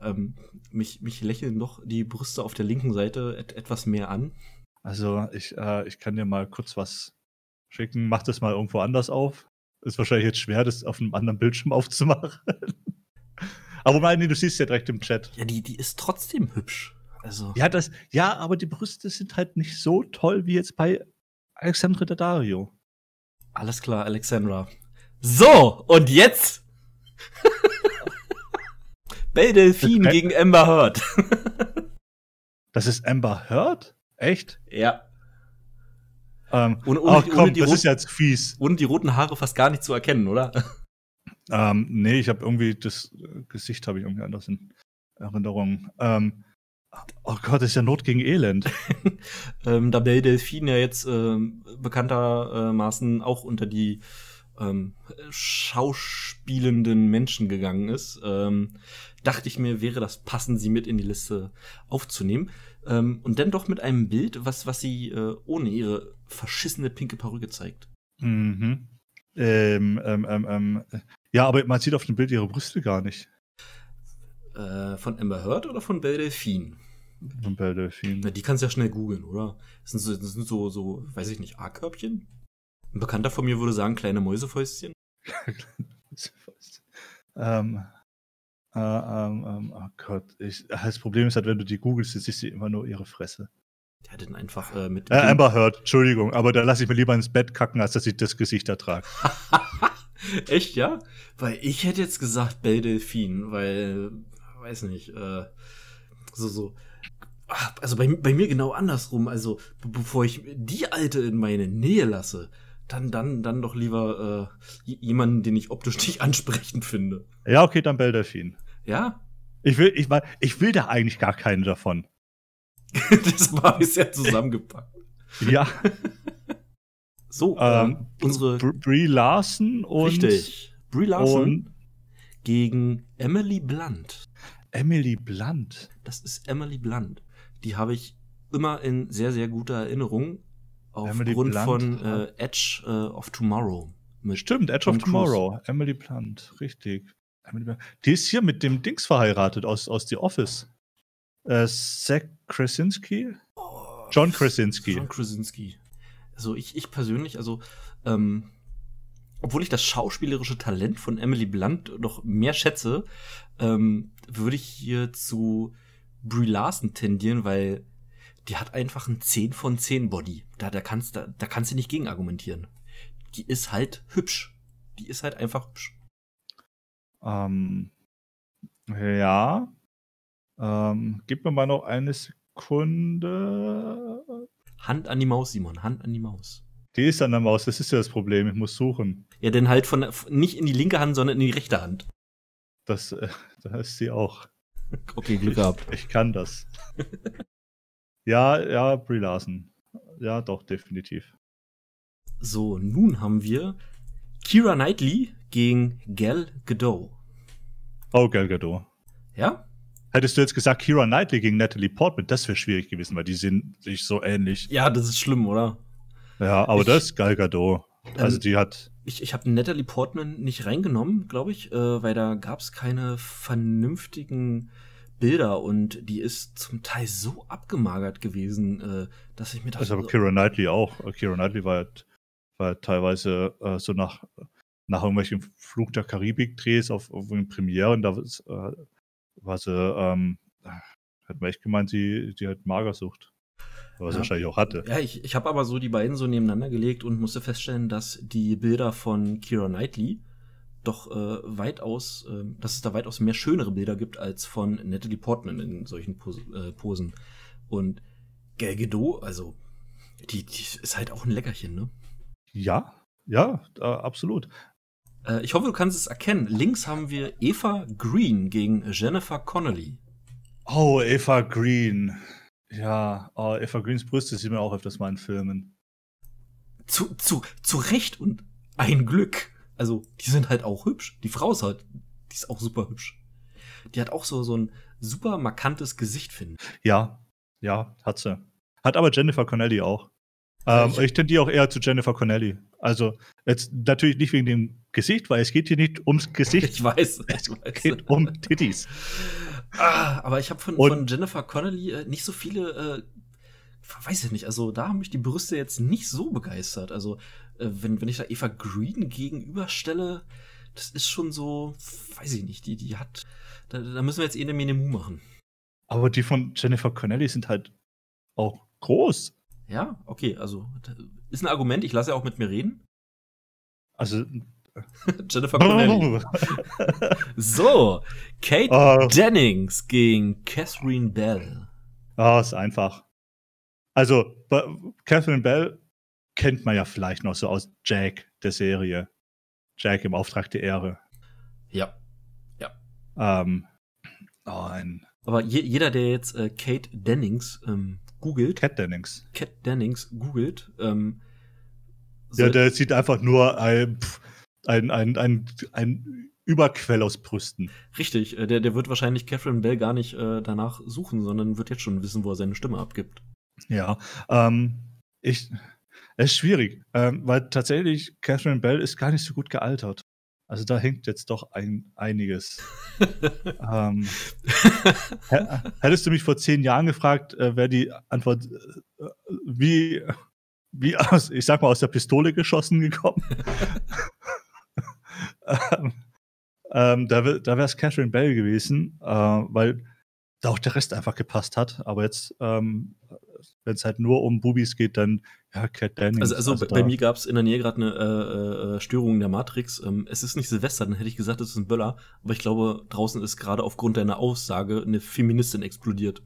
ähm, mich, mich lächeln doch die Brüste auf der linken Seite et etwas mehr an. Also ich, äh, ich kann dir mal kurz was schicken. Mach das mal irgendwo anders auf. Ist wahrscheinlich jetzt schwer, das auf einem anderen Bildschirm aufzumachen. aber nein, nee, du siehst ja direkt im Chat. Ja, die, die ist trotzdem hübsch. Also. Ja, das, ja, aber die Brüste sind halt nicht so toll wie jetzt bei Alexandre Daddario. Alles klar, Alexandra. So, und jetzt? Belle Delphine gegen Amber Heard. das ist Amber Heard? Echt? Ja. Ähm, und, ach, komm, das ist jetzt fies. Und die roten Haare fast gar nicht zu erkennen, oder? Ähm, nee, ich habe irgendwie das Gesicht habe ich irgendwie anders in Erinnerung. Ähm, oh Gott, das ist ja Not gegen Elend. ähm, da Belle Delphine ja jetzt äh, bekanntermaßen auch unter die ähm, schauspielenden Menschen gegangen ist, ähm, dachte ich mir, wäre das passend, sie mit in die Liste aufzunehmen. Ähm, und dann doch mit einem Bild, was, was sie äh, ohne ihre verschissene pinke Perücke zeigt. Mhm. Ähm, ähm, ähm, ähm, ja, aber man sieht auf dem Bild ihre Brüste gar nicht. Äh, von Amber Heard oder von Belle Delphine? Von Belle Delphine. Na, die kannst du ja schnell googeln, oder? Das sind so, das sind so, so, weiß ich nicht, A-Körbchen? Ein Bekannter von mir würde sagen, kleine Mäusefäustchen. ähm, äh, ähm, ähm, oh Gott, ich, das Problem ist halt, wenn du die googelst, siehst du immer nur ihre Fresse. Der hat den einfach äh, mit. Äh, Amber Heard, Entschuldigung, aber da lasse ich mir lieber ins Bett kacken, als dass ich das Gesicht ertrage. Echt, ja? Weil ich hätte jetzt gesagt Belle Delphine, weil, weiß nicht, äh, so, so. Also bei, bei mir genau andersrum. Also, bevor ich die Alte in meine Nähe lasse, dann, dann, dann doch lieber äh, jemanden, den ich optisch nicht ansprechend finde. Ja, okay, dann Belle Delphine. Ja? Ich will, ich, ich will da eigentlich gar keine davon. das war bisher zusammengepackt. ja. So, ähm, unsere. Brie Larson und. Richtig. Brie Larson gegen Emily Blunt. Emily Blunt. Das ist Emily Blunt. Die habe ich immer in sehr, sehr guter Erinnerung. Aufgrund von äh, Edge äh, of Tomorrow. Stimmt, Edge Tom of Tomorrow. Cruise. Emily Blunt, richtig. Die ist hier mit dem Dings verheiratet aus, aus The Office. Äh, Zach Krasinski? Oh, John Krasinski. John Krasinski. Also ich, ich persönlich, also ähm, obwohl ich das schauspielerische Talent von Emily Blunt noch mehr schätze, ähm, würde ich hier zu Brie Larson tendieren, weil die hat einfach ein 10 von 10 Body. Da, da, kannst, da, da kannst du nicht gegen argumentieren. Die ist halt hübsch. Die ist halt einfach hübsch. Ähm, ja. Ähm, gib mir mal noch eine Sekunde. Hand an die Maus, Simon, Hand an die Maus. Die ist an der Maus, das ist ja das Problem, ich muss suchen. Ja, denn halt von nicht in die linke Hand, sondern in die rechte Hand. Das, äh, da ist sie auch. Okay, Glück gehabt. Ich, ich kann das. ja, ja, Brie Larson. Ja, doch, definitiv. So, nun haben wir Kira Knightley gegen Gal Gadot. Oh, Gal Gadot. Ja? Hättest du jetzt gesagt, Kira Knightley gegen Natalie Portman, das wäre schwierig gewesen, weil die sind sich so ähnlich. Ja, das ist schlimm, oder? Ja, aber ich, das ist Gal Gadot. Also ähm, die hat. Ich, ich habe Natalie Portman nicht reingenommen, glaube ich, äh, weil da gab es keine vernünftigen Bilder und die ist zum Teil so abgemagert gewesen, äh, dass ich mir dachte. Also aber Kira Knightley auch. Kira Knightley war, halt, war halt teilweise äh, so nach, nach irgendwelchen Flug der Karibik-Drehs auf, auf Premieren, da äh, war sie, ähm, hat man echt gemeint, sie, sie hat Magersucht. Was ja. wahrscheinlich auch hatte. Ja, ich, ich habe aber so die beiden so nebeneinander gelegt und musste feststellen, dass die Bilder von Kira Knightley doch äh, weitaus, äh, dass es da weitaus mehr schönere Bilder gibt als von Natalie Portman in solchen Pos äh, Posen. Und Gal Gadot, also die, die ist halt auch ein Leckerchen, ne? Ja, ja, absolut. Äh, ich hoffe, du kannst es erkennen. Links haben wir Eva Green gegen Jennifer Connolly. Oh, Eva Green. Ja, oh, Eva Greens Brüste sieht man auch öfters mal in Filmen. Zu, zu, zu Recht und ein Glück. Also, die sind halt auch hübsch. Die Frau ist halt, die ist auch super hübsch. Die hat auch so, so ein super markantes Gesicht, finde Ja, ja, hat sie. Hat aber Jennifer Connelly auch. Ähm, ich, tendiere auch eher zu Jennifer Connelly. Also jetzt natürlich nicht wegen dem Gesicht, weil es geht hier nicht ums Gesicht. Ich weiß. Es ich weiß. geht um Titties. Ah, aber ich habe von, von Jennifer Connelly äh, nicht so viele, äh, weiß ich nicht, also da haben mich die Brüste jetzt nicht so begeistert. Also, äh, wenn, wenn ich da Eva Green gegenüberstelle, das ist schon so, weiß ich nicht, die, die hat, da, da müssen wir jetzt eh eine Mene Mu machen. Aber die von Jennifer Connelly sind halt auch groß. Ja, okay, also ist ein Argument, ich lasse ja auch mit mir reden. Also. Jennifer Connelly. So, Kate Ah, Dennings gegen Catherine Bell. ah, ist einfach. Also, Catherine Bell kennt man ja vielleicht noch so aus Jack, der Serie. Jack im Auftrag der Ehre. Ja. Ähm, oh, ein Aber je, jeder, der jetzt äh, Kate Dennings ähm, googelt, Cat Dennings. Cat Dennings googelt, ähm, Ja, der sieht einfach nur ein, ein, ein, ein, ein Überquell aus Brüsten. richtig, äh, der, der wird wahrscheinlich Catherine Bell gar nicht äh, danach suchen, sondern wird jetzt schon wissen, wo er seine Stimme abgibt. Ja, ähm, ich, es ist schwierig, ähm, weil tatsächlich Catherine Bell ist gar nicht so gut gealtert. Also da hängt jetzt doch ein, einiges. ähm, hä- hättest du mich vor zehn Jahren gefragt, äh, wäre die Antwort äh, wie, wie aus, ich sag mal, aus der Pistole geschossen gekommen. ähm, ähm, da da wäre es Catherine Bell gewesen, äh, weil da auch der Rest einfach gepasst hat. Aber jetzt, ähm, wenn es halt nur um Bubis geht, dann ja, Cat Dennings. Also, also, bei, da- bei mir gab es in der Nähe gerade eine äh, äh, Störung der Matrix. Ähm, es ist nicht Silvester, dann hätte ich gesagt, es ist ein Böller. Aber ich glaube, draußen ist gerade aufgrund deiner Aussage eine Feministin explodiert.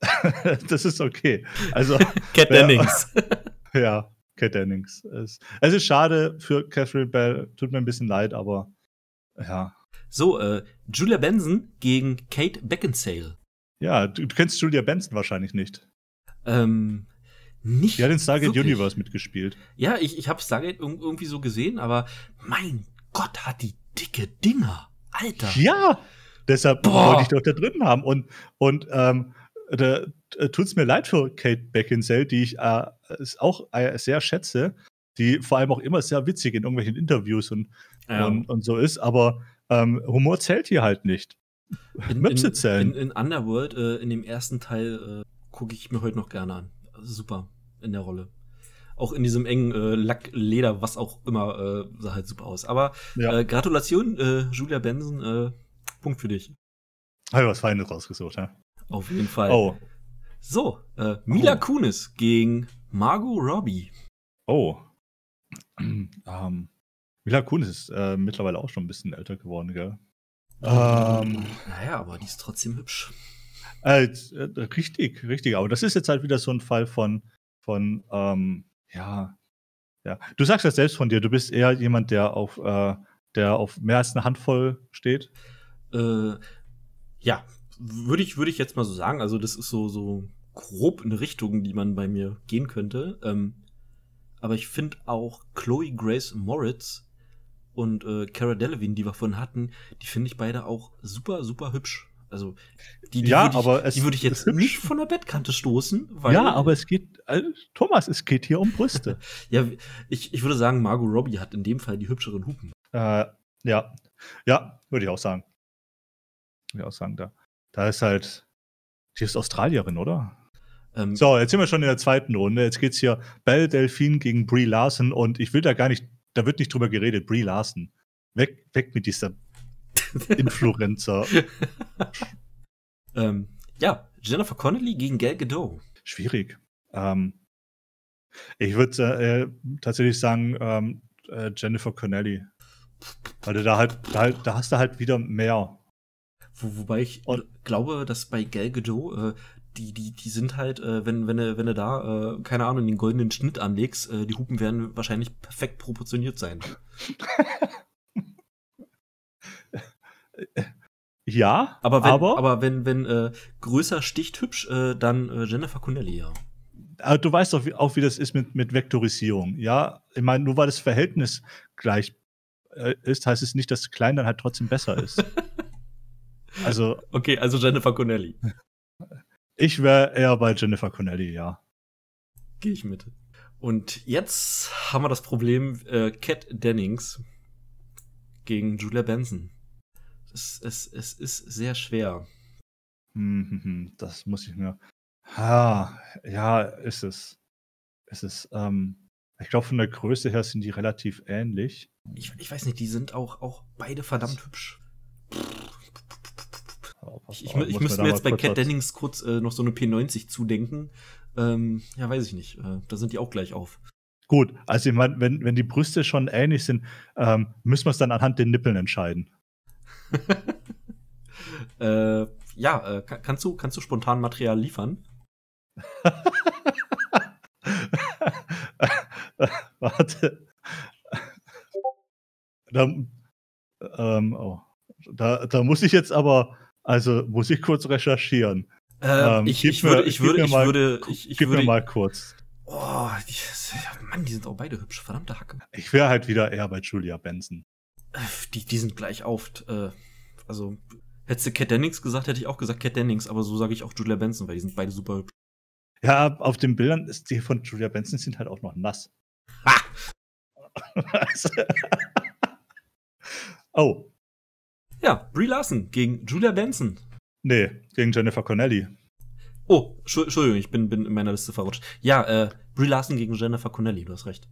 das ist okay. Also, Cat. Dennings. ja, Cat Dennings. Es, es ist schade für Catherine Bell, tut mir ein bisschen leid, aber ja. so, äh, Julia Benson gegen Kate Beckinsale. Ja, du, du kennst Julia Benson wahrscheinlich nicht. Ähm, nicht. Die hat in Stargate wirklich. Universe mitgespielt. Ja, ich, ich habe Stargate irg- irgendwie so gesehen, aber mein Gott, hat die dicke Dinger. Alter. Ja, deshalb Boah. wollte ich doch da drin haben. Und, und ähm, da äh, tut's mir leid für Kate Beckinsale, die ich äh, auch äh, sehr schätze, die vor allem auch immer sehr witzig in irgendwelchen Interviews und, Ja. und, und so ist, aber ähm, Humor zählt hier halt nicht. in, Möpse in, zählen. in, in Underworld, äh, in dem ersten Teil, äh, gucke ich mir heute noch gerne an. Also super in der Rolle. Auch in diesem engen äh, Lackleder, was auch immer, äh, sah halt super aus. Aber Ja, äh, Gratulation, äh, Julia Benson, äh, Punkt für dich. habe ich was Feines rausgesucht. Ja. Auf jeden Fall. Oh, So, äh, Mila Oh. Kunis gegen Margot Robbie. oh. ähm, Mila Kunis ist äh, mittlerweile auch schon ein bisschen älter geworden, gell? Ähm, Naja, aber die ist trotzdem hübsch. Äh, richtig, richtig. Aber das ist jetzt halt wieder so ein Fall von, von ähm, ja, ja. Du sagst das selbst von dir, du bist eher jemand, der auf, äh, der auf mehr als eine Handvoll steht. Äh, ja, würde ich, würde ich jetzt mal so sagen. Also, das ist so, so grob eine Richtung, die man bei mir gehen könnte. Ähm, aber ich finde auch Chloe Grace Moritz und äh, Cara Delevingne, die wir vorhin hatten, die finde ich beide auch super, super hübsch. Also, die, die Ja, würde ich, aber es die würde ich jetzt nicht von der Bettkante stoßen. Weil, ja, aber es geht, äh, Thomas, es geht hier um Brüste. Ja, ich, ich würde sagen, Margot Robbie hat in dem Fall die hübscheren Hupen. äh, ja, ja, würde ich auch sagen. Würde ich auch sagen, da, da ist halt, die ist Australierin, oder? Ähm, So, jetzt sind wir schon in der zweiten Runde. Jetzt geht's hier Belle Delphine gegen Brie Larson und ich will da gar nicht, da wird nicht drüber geredet, Brie Larson. Weg, weg mit dieser Influencer. ähm, ja, Jennifer Connelly gegen Gal Gadot. Schwierig. Ähm, ich würde äh, tatsächlich sagen, ähm, äh, Jennifer Connelly. Weil du da halt, da, halt, da hast du halt wieder mehr. Wo, wobei ich Und- glaube, dass bei Gal Gadot, äh, die, die, die sind halt, äh, wenn, wenn, du, wenn du da, äh, keine Ahnung, den goldenen Schnitt anlegst, äh, die Hupen werden wahrscheinlich perfekt proportioniert sein. Ja, Aber wenn, aber, aber wenn, wenn äh, größer sticht hübsch, äh, dann äh, Jennifer Connelly, ja. aber du weißt doch wie, auch, wie das ist mit, mit Vektorisierung. Ja, ich meine, nur weil das Verhältnis gleich äh, ist, heißt es nicht, dass klein dann halt trotzdem besser ist. also, Okay, also Jennifer Connelly. ich wäre eher bei Jennifer Connelly, ja. Gehe ich mit. Und jetzt haben wir das Problem äh, Cat Dennings gegen Julia Benson. Es, es, es ist sehr schwer. Mhm, das muss ich mir. Ha, ja, ist es. Ist es. Ähm, ich glaube, von der Größe her sind die relativ ähnlich. Ich, ich weiß nicht, die sind auch, auch beide verdammt hübsch. Ich, ich, ich müsste mir jetzt bei Cat Dennings kurz äh, noch so eine P90 zudenken. Ähm, ja, weiß ich nicht. Äh, da sind die auch gleich auf. Gut, also ich meine, wenn, wenn die Brüste schon ähnlich sind, ähm, müssen wir es dann anhand den Nippeln entscheiden. äh, ja, äh, kannst, du, kannst du spontan Material liefern? Warte. Da, ähm, oh. da, da muss ich jetzt aber, also muss ich kurz recherchieren. Äh, ähm, ich, ich, würde, ich würde, ich mal, würde, ich, ich gib würde, mir mal kurz. Oh, die, Mann, die sind auch beide hübsch, verdammte Hacke. Ich wäre halt wieder eher bei Julia Benson. Die, die sind gleich auf. Äh, also, hättest du Cat Dennings gesagt, hätte ich auch gesagt Cat Dennings, aber so sage ich auch Julia Benson, weil die sind beide super hübsch. Ja, auf den Bildern ist die von Julia Benson sind halt auch noch nass. Ha! oh. Ja, Brie Larson gegen Julia Benson. Nee, gegen Jennifer Connelly. Oh, Entschuldigung, ich bin, bin in meiner Liste verrutscht. Ja, äh, Brie Larson gegen Jennifer Connelly, du hast recht.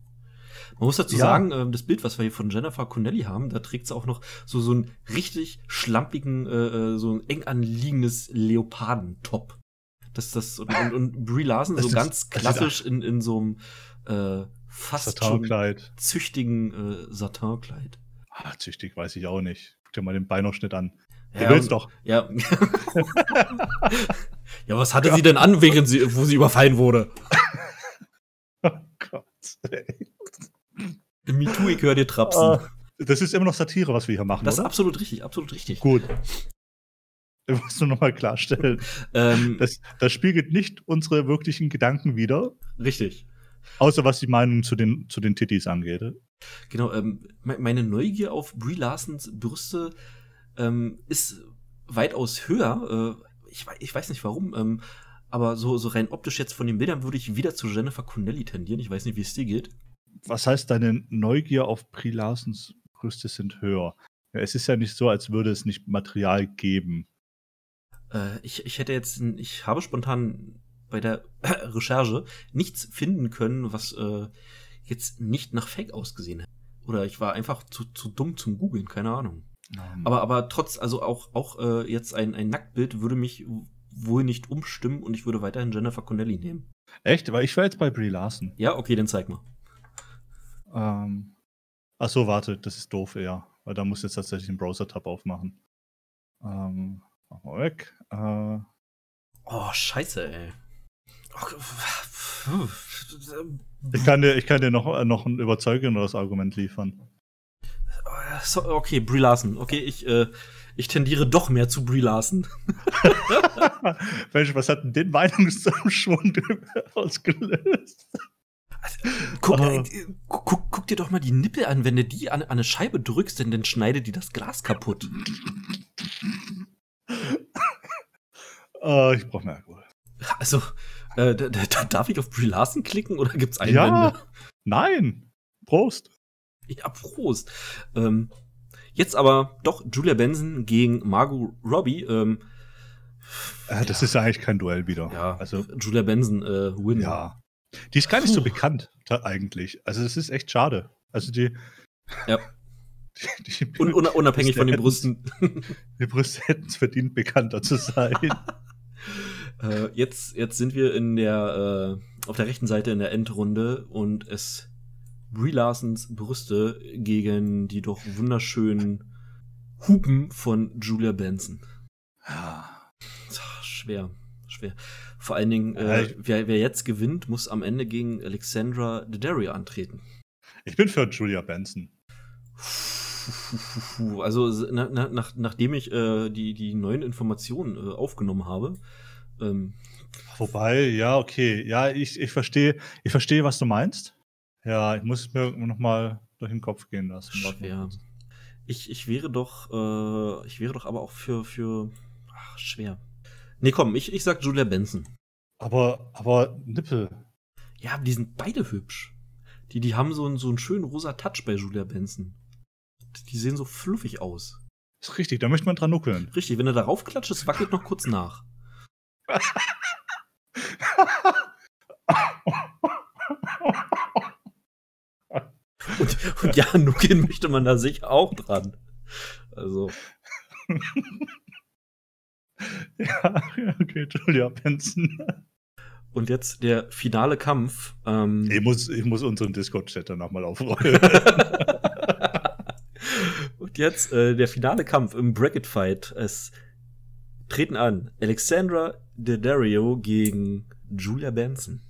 Man muss dazu ja. sagen, äh, das Bild, was wir hier von Jennifer Connelly haben, da trägt sie auch noch so, so einen richtig schlampigen, äh, äh so ein eng anliegendes Leopardentop. Das, das, und, und, und Brie Larson das so ist, ganz klassisch in, in so einem äh, fast schon züchtigen äh, Satinkleid. Ah, züchtig weiß ich auch nicht. Guck dir mal den Beinausschnitt an. Ja, willst doch. Ja. ja, was hatte ja. sie denn an, während sie, wo sie überfallen wurde? oh Gott, ey. MeToo, ich höre dir trapsen. Uh, das ist immer noch Satire, was wir hier machen. Das ist oder? absolut richtig, absolut richtig. Gut. Ich muss nur nochmal klarstellen. Ähm, das, das spiegelt nicht unsere wirklichen Gedanken wider. Richtig. Außer was die Meinung zu den, zu den Titties angeht. Genau, ähm, meine Neugier auf Brie Larsons Brüste ähm, ist weitaus höher. Äh, ich, ich, weiß nicht warum, ähm, aber so, so rein optisch jetzt von den Bildern würde ich wieder zu Jennifer Connelly tendieren. Ich weiß nicht, wie es dir geht. Was heißt, deine Neugier auf Brie Larsons Brüste sind höher? Ja, es ist ja nicht so, als würde es nicht Material geben. Äh, ich, ich hätte jetzt, ich habe spontan bei der Recherche nichts finden können, was äh, jetzt nicht nach Fake ausgesehen hätte. Oder ich war einfach zu, zu dumm zum Googeln, keine Ahnung. Um. Aber, aber trotz, also auch, auch äh, jetzt ein, ein Nacktbild würde mich wohl nicht umstimmen und ich würde weiterhin Jennifer Connelly nehmen. Echt? Weil ich war jetzt bei Brie Larson. Ja, okay, dann zeig mal. Ähm. Ach so, warte, das ist doof eher. Weil da muss jetzt tatsächlich einen Browser-Tab aufmachen. Ähm, machen wir weg. Äh. Oh, scheiße, ey. Ich kann dir, ich kann dir noch, noch ein überzeugenderes Argument liefern. So, okay, Brie Larson. Okay, ich, äh, ich tendiere doch mehr zu Brie Larson. Mensch, was hat denn den Meinungsumschwung ausgelöst? Also, guck, oh. guck, guck, dir doch mal die Nippel an. Wenn du die an, an eine Scheibe drückst, dann, dann schneidet die das Glas kaputt. oh, ich brauch mehr Alkohol. Also, äh, darf ich auf Brie Larson klicken oder gibt's Einwände? Ja, nein. Prost. Ja, Prost. Ähm, jetzt aber doch Julia Benson gegen Margot Robbie. Ähm, äh, das ja. ist ja eigentlich kein Duell wieder. Ja, also Julia Benson äh, win. Ja. Die ist gar nicht Puh. so bekannt eigentlich. Also es ist echt schade. Also die. Ja. Die, die Un unabhängig von den Brüsten. Die Brüste hätten es verdient, bekannter zu sein. Äh, jetzt, jetzt sind wir in der, äh, auf der rechten Seite in der Endrunde und es Brie Larsons Brüste gegen die doch wunderschönen Hupen von Julia Benson. Ja. Schwer, schwer. Vor allen Dingen, äh, wer, wer jetzt gewinnt, muss am Ende gegen Alexandra Daddario antreten. Ich bin für Julia Benson. Also na, na, nach, nachdem ich äh, die, die neuen Informationen äh, aufgenommen habe, ähm, Wobei, ja, okay. Ja, ich, ich verstehe, ich verstehe, was du meinst. Ja, ich muss es mir nochmal durch den Kopf gehen lassen. Schwer. Ich, ich wäre doch, äh, ich wäre doch aber auch für, für, ach, schwer. Nee, komm, ich, ich sag Julia Benson. Aber, aber Nippel. Ja, die sind beide hübsch. Die, die haben so einen, so einen schönen rosa Touch bei Julia Benson. Die sehen so fluffig aus. Ist richtig, da möchte man dran nuckeln. Richtig, wenn er darauf klatscht, es wackelt noch kurz nach. und, und ja, nuckeln möchte man da sicher auch dran. Also. ja, okay, Julia Benson. Und jetzt der finale Kampf. Ähm ich, muss, ich muss unseren Discord-Chat dann nochmal aufrollen. Und jetzt äh, der finale Kampf im Bracket-Fight. Es treten an Alexandra Daddario gegen Julia Benson.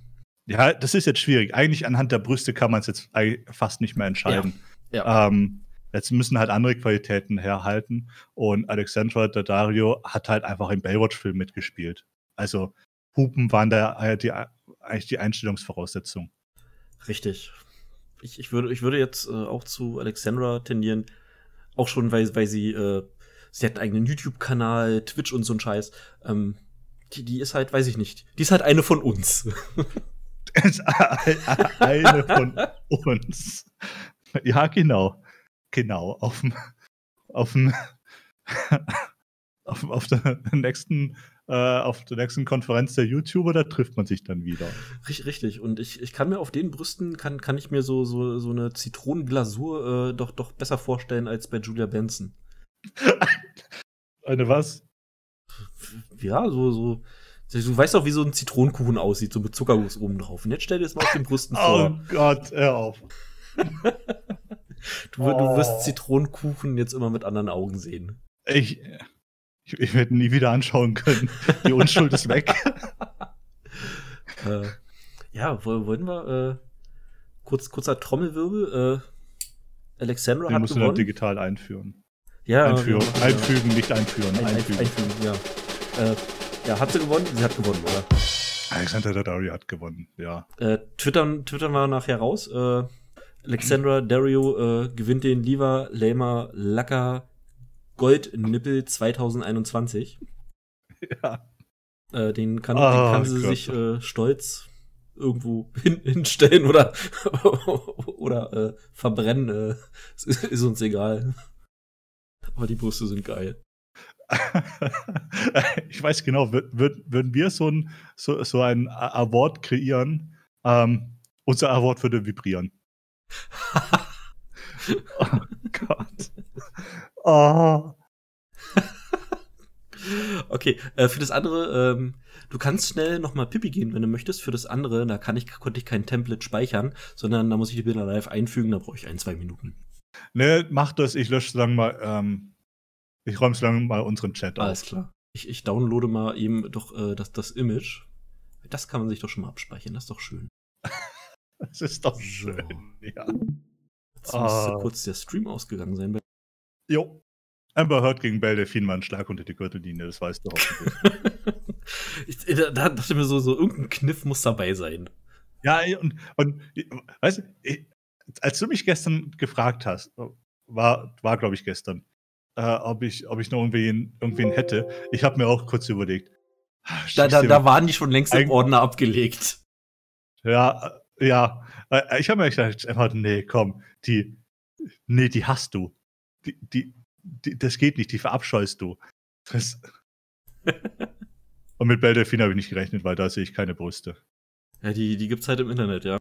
Ja, das ist jetzt schwierig. Eigentlich anhand der Brüste kann man es jetzt fast nicht mehr entscheiden. Ja. ja. Ähm, jetzt müssen halt andere Qualitäten herhalten. Und Alexandra Daddario hat halt einfach im Baywatch-Film mitgespielt. Also Hupen waren da äh, die, eigentlich die Einstellungsvoraussetzung. Richtig. Ich, ich, würde, ich würde jetzt äh, auch zu Alexandra tendieren, auch schon, weil, weil sie, äh, sie hat einen eigenen YouTube-Kanal, Twitch und so ein Scheiß. Ähm, die, die ist halt, weiß ich nicht, die ist halt eine von uns. eine von uns. Ja, genau. Genau. Auf dem, auf dem, auf, auf der nächsten äh, auf der nächsten Konferenz der YouTuber, da trifft man sich dann wieder. Richtig, und ich, ich kann mir auf den Brüsten, kann, kann ich mir so, so, so eine Zitronenglasur äh, doch, doch besser vorstellen als bei Julia Benson. eine was? Ja, so, so. Du weißt doch, wie so ein Zitronenkuchen aussieht, so mit Zuckerguss oben drauf. Und jetzt stell dir das mal auf den Brüsten oh vor. Oh Gott, hör auf. du, oh. du wirst Zitronenkuchen jetzt immer mit anderen Augen sehen. Ich, ich, ich werde nie wieder anschauen können. Die Unschuld ist weg. äh, ja, wollen wir äh, kurz, kurzer Trommelwirbel. Äh, Alexandra Den hat musst gewonnen. du dann digital einführen. Ja, einführen. Ja, einfügen, nicht einführen. Ein, einfügen. einfügen, ja. Äh, ja, hat sie gewonnen? Sie hat gewonnen, oder? Alexandra Daddario hat gewonnen, ja. Äh, twittern, twittern wir nachher raus. Äh, Alexandra Dario äh, gewinnt den Liva Lema Lacker Goldnippel 2021. Ja. Äh, den, kann, oh, den kann sie Gott. sich äh, stolz irgendwo hin, hinstellen oder, oder äh, verbrennen. Äh, ist, ist, uns egal. Aber die Brüste sind geil. ich weiß genau, würd, würd, würden wir so ein, so, so ein Award kreieren, ähm, unser Award würde vibrieren. oh Gott. Oh. okay, äh, für das andere, ähm, du kannst schnell nochmal Pipi gehen, wenn du möchtest. Für das andere, da kann ich, konnte ich kein Template speichern, sondern da muss ich die Bilder live einfügen, da brauche ich ein, zwei Minuten. Ne, mach das, ich lösche lang mal, ähm, ich räume es lang mal unseren Chat auf. Alles klar. Ich, ich downloade mal eben doch äh, das, das Image. Das kann man sich doch schon mal abspeichern, das ist doch schön. das ist doch schön, so. ja. Jetzt müsste kurz der Stream ausgegangen sein. Jo. Amber Heard gegen Belle Delfin war ein Schlag unter die Gürtellinie, das weißt du hoffentlich. ich, da, da dachte ich mir so, so, irgendein Kniff muss dabei sein. Ja, und, und weißt du, ich, als du mich gestern gefragt hast, war, war glaube ich, gestern, äh, ob, ich, ob ich noch irgendwen, irgendwen hätte, ich habe mir auch kurz überlegt. Ah, da, da, da waren die schon längst im Ordner abgelegt. Ja, ja. Äh, ich habe mir gedacht, einfach, nee, komm, die, nee, die hast du die, die, die, das geht nicht, die verabscheust du. Das Und mit Belle Delphine habe ich nicht gerechnet, weil da sehe ich keine Brüste. Ja, die, die es halt im Internet, ja.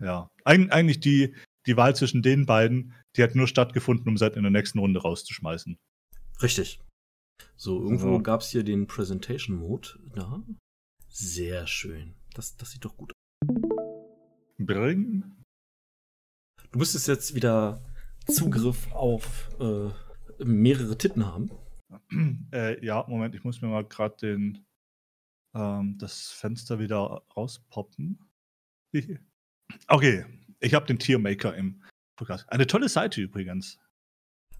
Ja. Eig eigentlich die, die Wahl zwischen den beiden, die hat nur stattgefunden, um seit in der nächsten Runde rauszuschmeißen. Richtig. So, irgendwo also. gab es hier den Presentation Mode. Ja. Sehr schön. Das, das sieht doch gut aus. Bring. Du müsstest jetzt wieder Zugriff auf äh, mehrere Titten haben. Äh, ja, Moment, ich muss mir mal gerade den ähm, das Fenster wieder rauspoppen. okay, ich habe den Tiermaker im Podcast. Eine tolle Seite übrigens.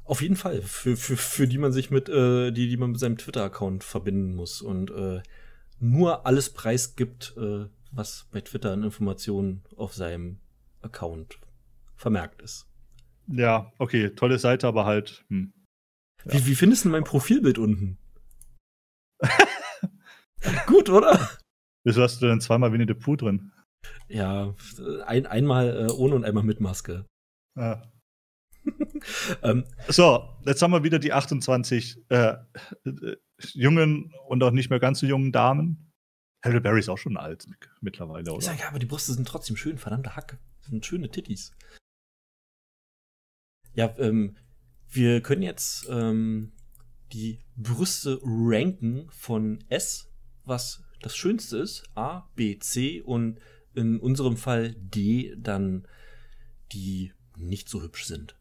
Auf jeden Fall, für, für, für die man sich mit, äh, die, die man mit seinem Twitter-Account verbinden muss und äh, nur alles preisgibt, äh, was bei Twitter an Informationen auf seinem Account vermerkt ist. Ja, okay, tolle Seite, aber halt. Hm. Ja. Wie, wie findest du mein Profilbild unten? Gut, oder? Wieso hast du denn zweimal Winnie the Pooh drin? Ja, ein, einmal äh, ohne und einmal mit Maske. Ja. ähm, so, jetzt haben wir wieder die 28 äh, äh, jungen und auch nicht mehr ganz so jungen Damen. Halle Berry ist auch schon alt mittlerweile, oder? Ja, aber die Brüste sind trotzdem schön, verdammte Hacke. Das sind schöne Titties. Ja, ähm, wir können jetzt ähm, die Brüste ranken von S, was das Schönste ist, A, B, C und in unserem Fall D dann die nicht so hübsch sind.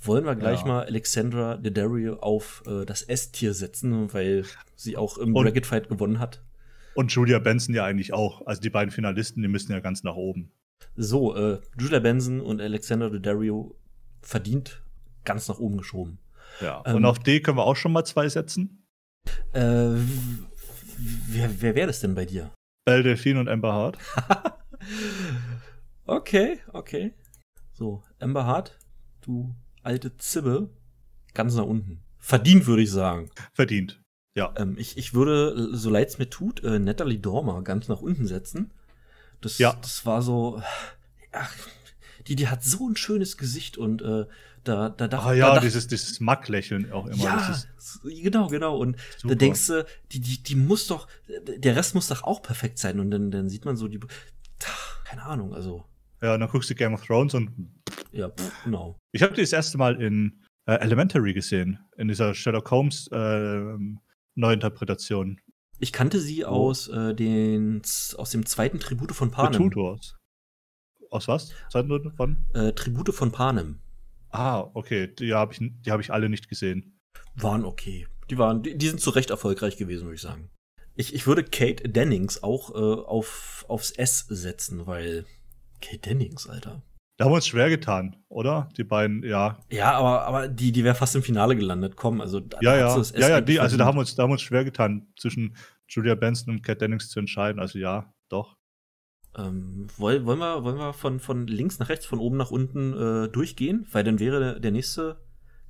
Wollen wir gleich ja. mal Alexandra Daddario auf äh, das S-Tier setzen, weil sie auch im Bracket Fight gewonnen hat. Und Julia Benson ja eigentlich auch. Also die beiden Finalisten, die müssen ja ganz nach oben. So, äh, Julia Benson und Alexandra Daddario verdient ganz nach oben geschoben. Ja, ähm, und auf D können wir auch schon mal zwei setzen. Äh, wer wer wäre das denn bei dir? Belle Delphine und Amber Hart. okay, okay. So, Amber Hart, du alte Zibbe, ganz nach unten. Verdient, würde ich sagen. Verdient, ja. Ähm, ich, ich würde, so leid es mir tut, äh, Natalie Dormer ganz nach unten setzen. Das, ja. das war so, ach, die, die hat so ein schönes Gesicht und äh, da, da dachte ah, ja, da dieses, dieses Mack-Lächeln auch immer. Ja, genau, genau. Und super. da denkst du, die, die, die muss doch, der Rest muss doch auch perfekt sein. Und dann, dann sieht man so die, keine Ahnung, also. Ja, und dann guckst du Game of Thrones und. Ja, pff, genau. Ich habe die das erste Mal in äh, Elementary gesehen, in dieser Sherlock Holmes äh, Neuinterpretation. Ich kannte sie oh. aus, äh, den, aus dem zweiten Tribute von Panem. Tutors. Aus was? Zweiten von? Äh, Tribute von Panem. Ah, okay. Die habe ich, hab ich alle nicht gesehen. Waren okay. Die, waren, die, die sind zu Recht erfolgreich gewesen, würde ich sagen. Ich, ich würde Kate Dennings auch äh, auf, aufs S setzen, weil Kate Dennings, Alter. Da haben wir uns schwer getan, oder? Die beiden, ja. Ja, aber, aber die, die wäre fast im Finale gelandet. Komm, also ja, ja, ja, ja, die, also da haben wir uns, da haben wir uns schwer getan, zwischen Julia Benson und Kate Dennings zu entscheiden. Also ja, doch. Ähm, wollen, wollen, wir, wollen wir von, von links nach rechts, von oben nach unten äh, durchgehen? Weil dann wäre der nächste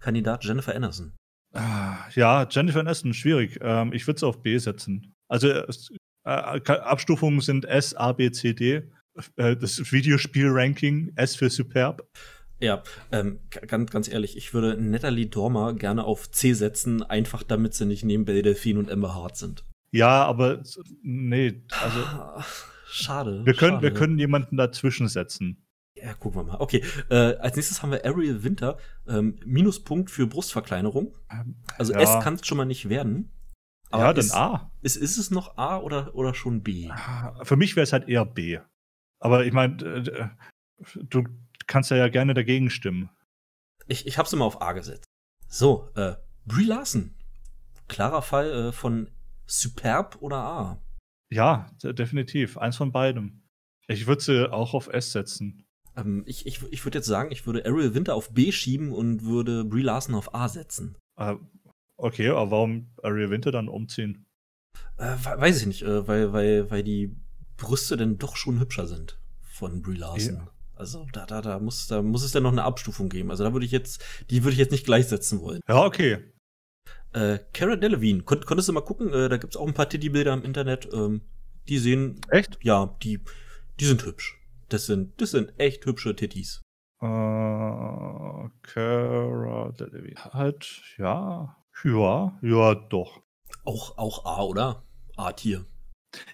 Kandidat Jennifer Aniston. Ah, ja, Jennifer Aniston, schwierig. Ähm, ich würde es auf B setzen. Also äh, Abstufungen sind S, A, B, C, D. Äh, das Videospiel-Ranking S für Superb. Ja, ähm, ganz, ganz ehrlich, ich würde Natalie Dormer gerne auf C setzen, einfach damit sie nicht neben Belle Delphine und Amber Hart sind. Ja, aber nee, also. Ah. Schade. Wir können, schade. Wir können jemanden dazwischen setzen. Ja, gucken wir mal. Okay, äh, als nächstes haben wir Ariel Winter. Ähm, Minuspunkt für Brustverkleinerung. Also ja. S kann es schon mal nicht werden. Ja, dann ist, A. Ist, ist es noch A oder, oder schon B? Für mich wäre es halt eher B. Aber ich meine, du kannst ja, ja gerne dagegen stimmen. Ich, ich habe es immer auf A gesetzt. So, äh, Brie Larson. Klarer Fall äh, von Superb oder A. Ja, definitiv. Eins von beidem. Ich würde sie auch auf S setzen. Ähm, ich ich, ich würde jetzt sagen, ich würde Ariel Winter auf B schieben und würde Brie Larson auf A setzen. Äh, okay, aber warum Ariel Winter dann umziehen? Äh, weiß ich nicht, äh, weil, weil, weil die Brüste dann doch schon hübscher sind von Brie Larson. Ja. Also da, da, da muss, da muss es dann noch eine Abstufung geben. Also da würde ich jetzt, die würde ich jetzt nicht gleichsetzen wollen. Ja, okay. Äh, Cara Delevingne, Kon konntest du mal gucken? Äh, da gibt's auch ein paar Titty-Bilder im Internet. Ähm, die sehen. Echt? Ja, die, die sind hübsch. Das sind, das sind echt hübsche Titties. Uh, Cara Delevingne. Halt, ja. Ja, ja, doch. Auch, auch A, oder? A-Tier.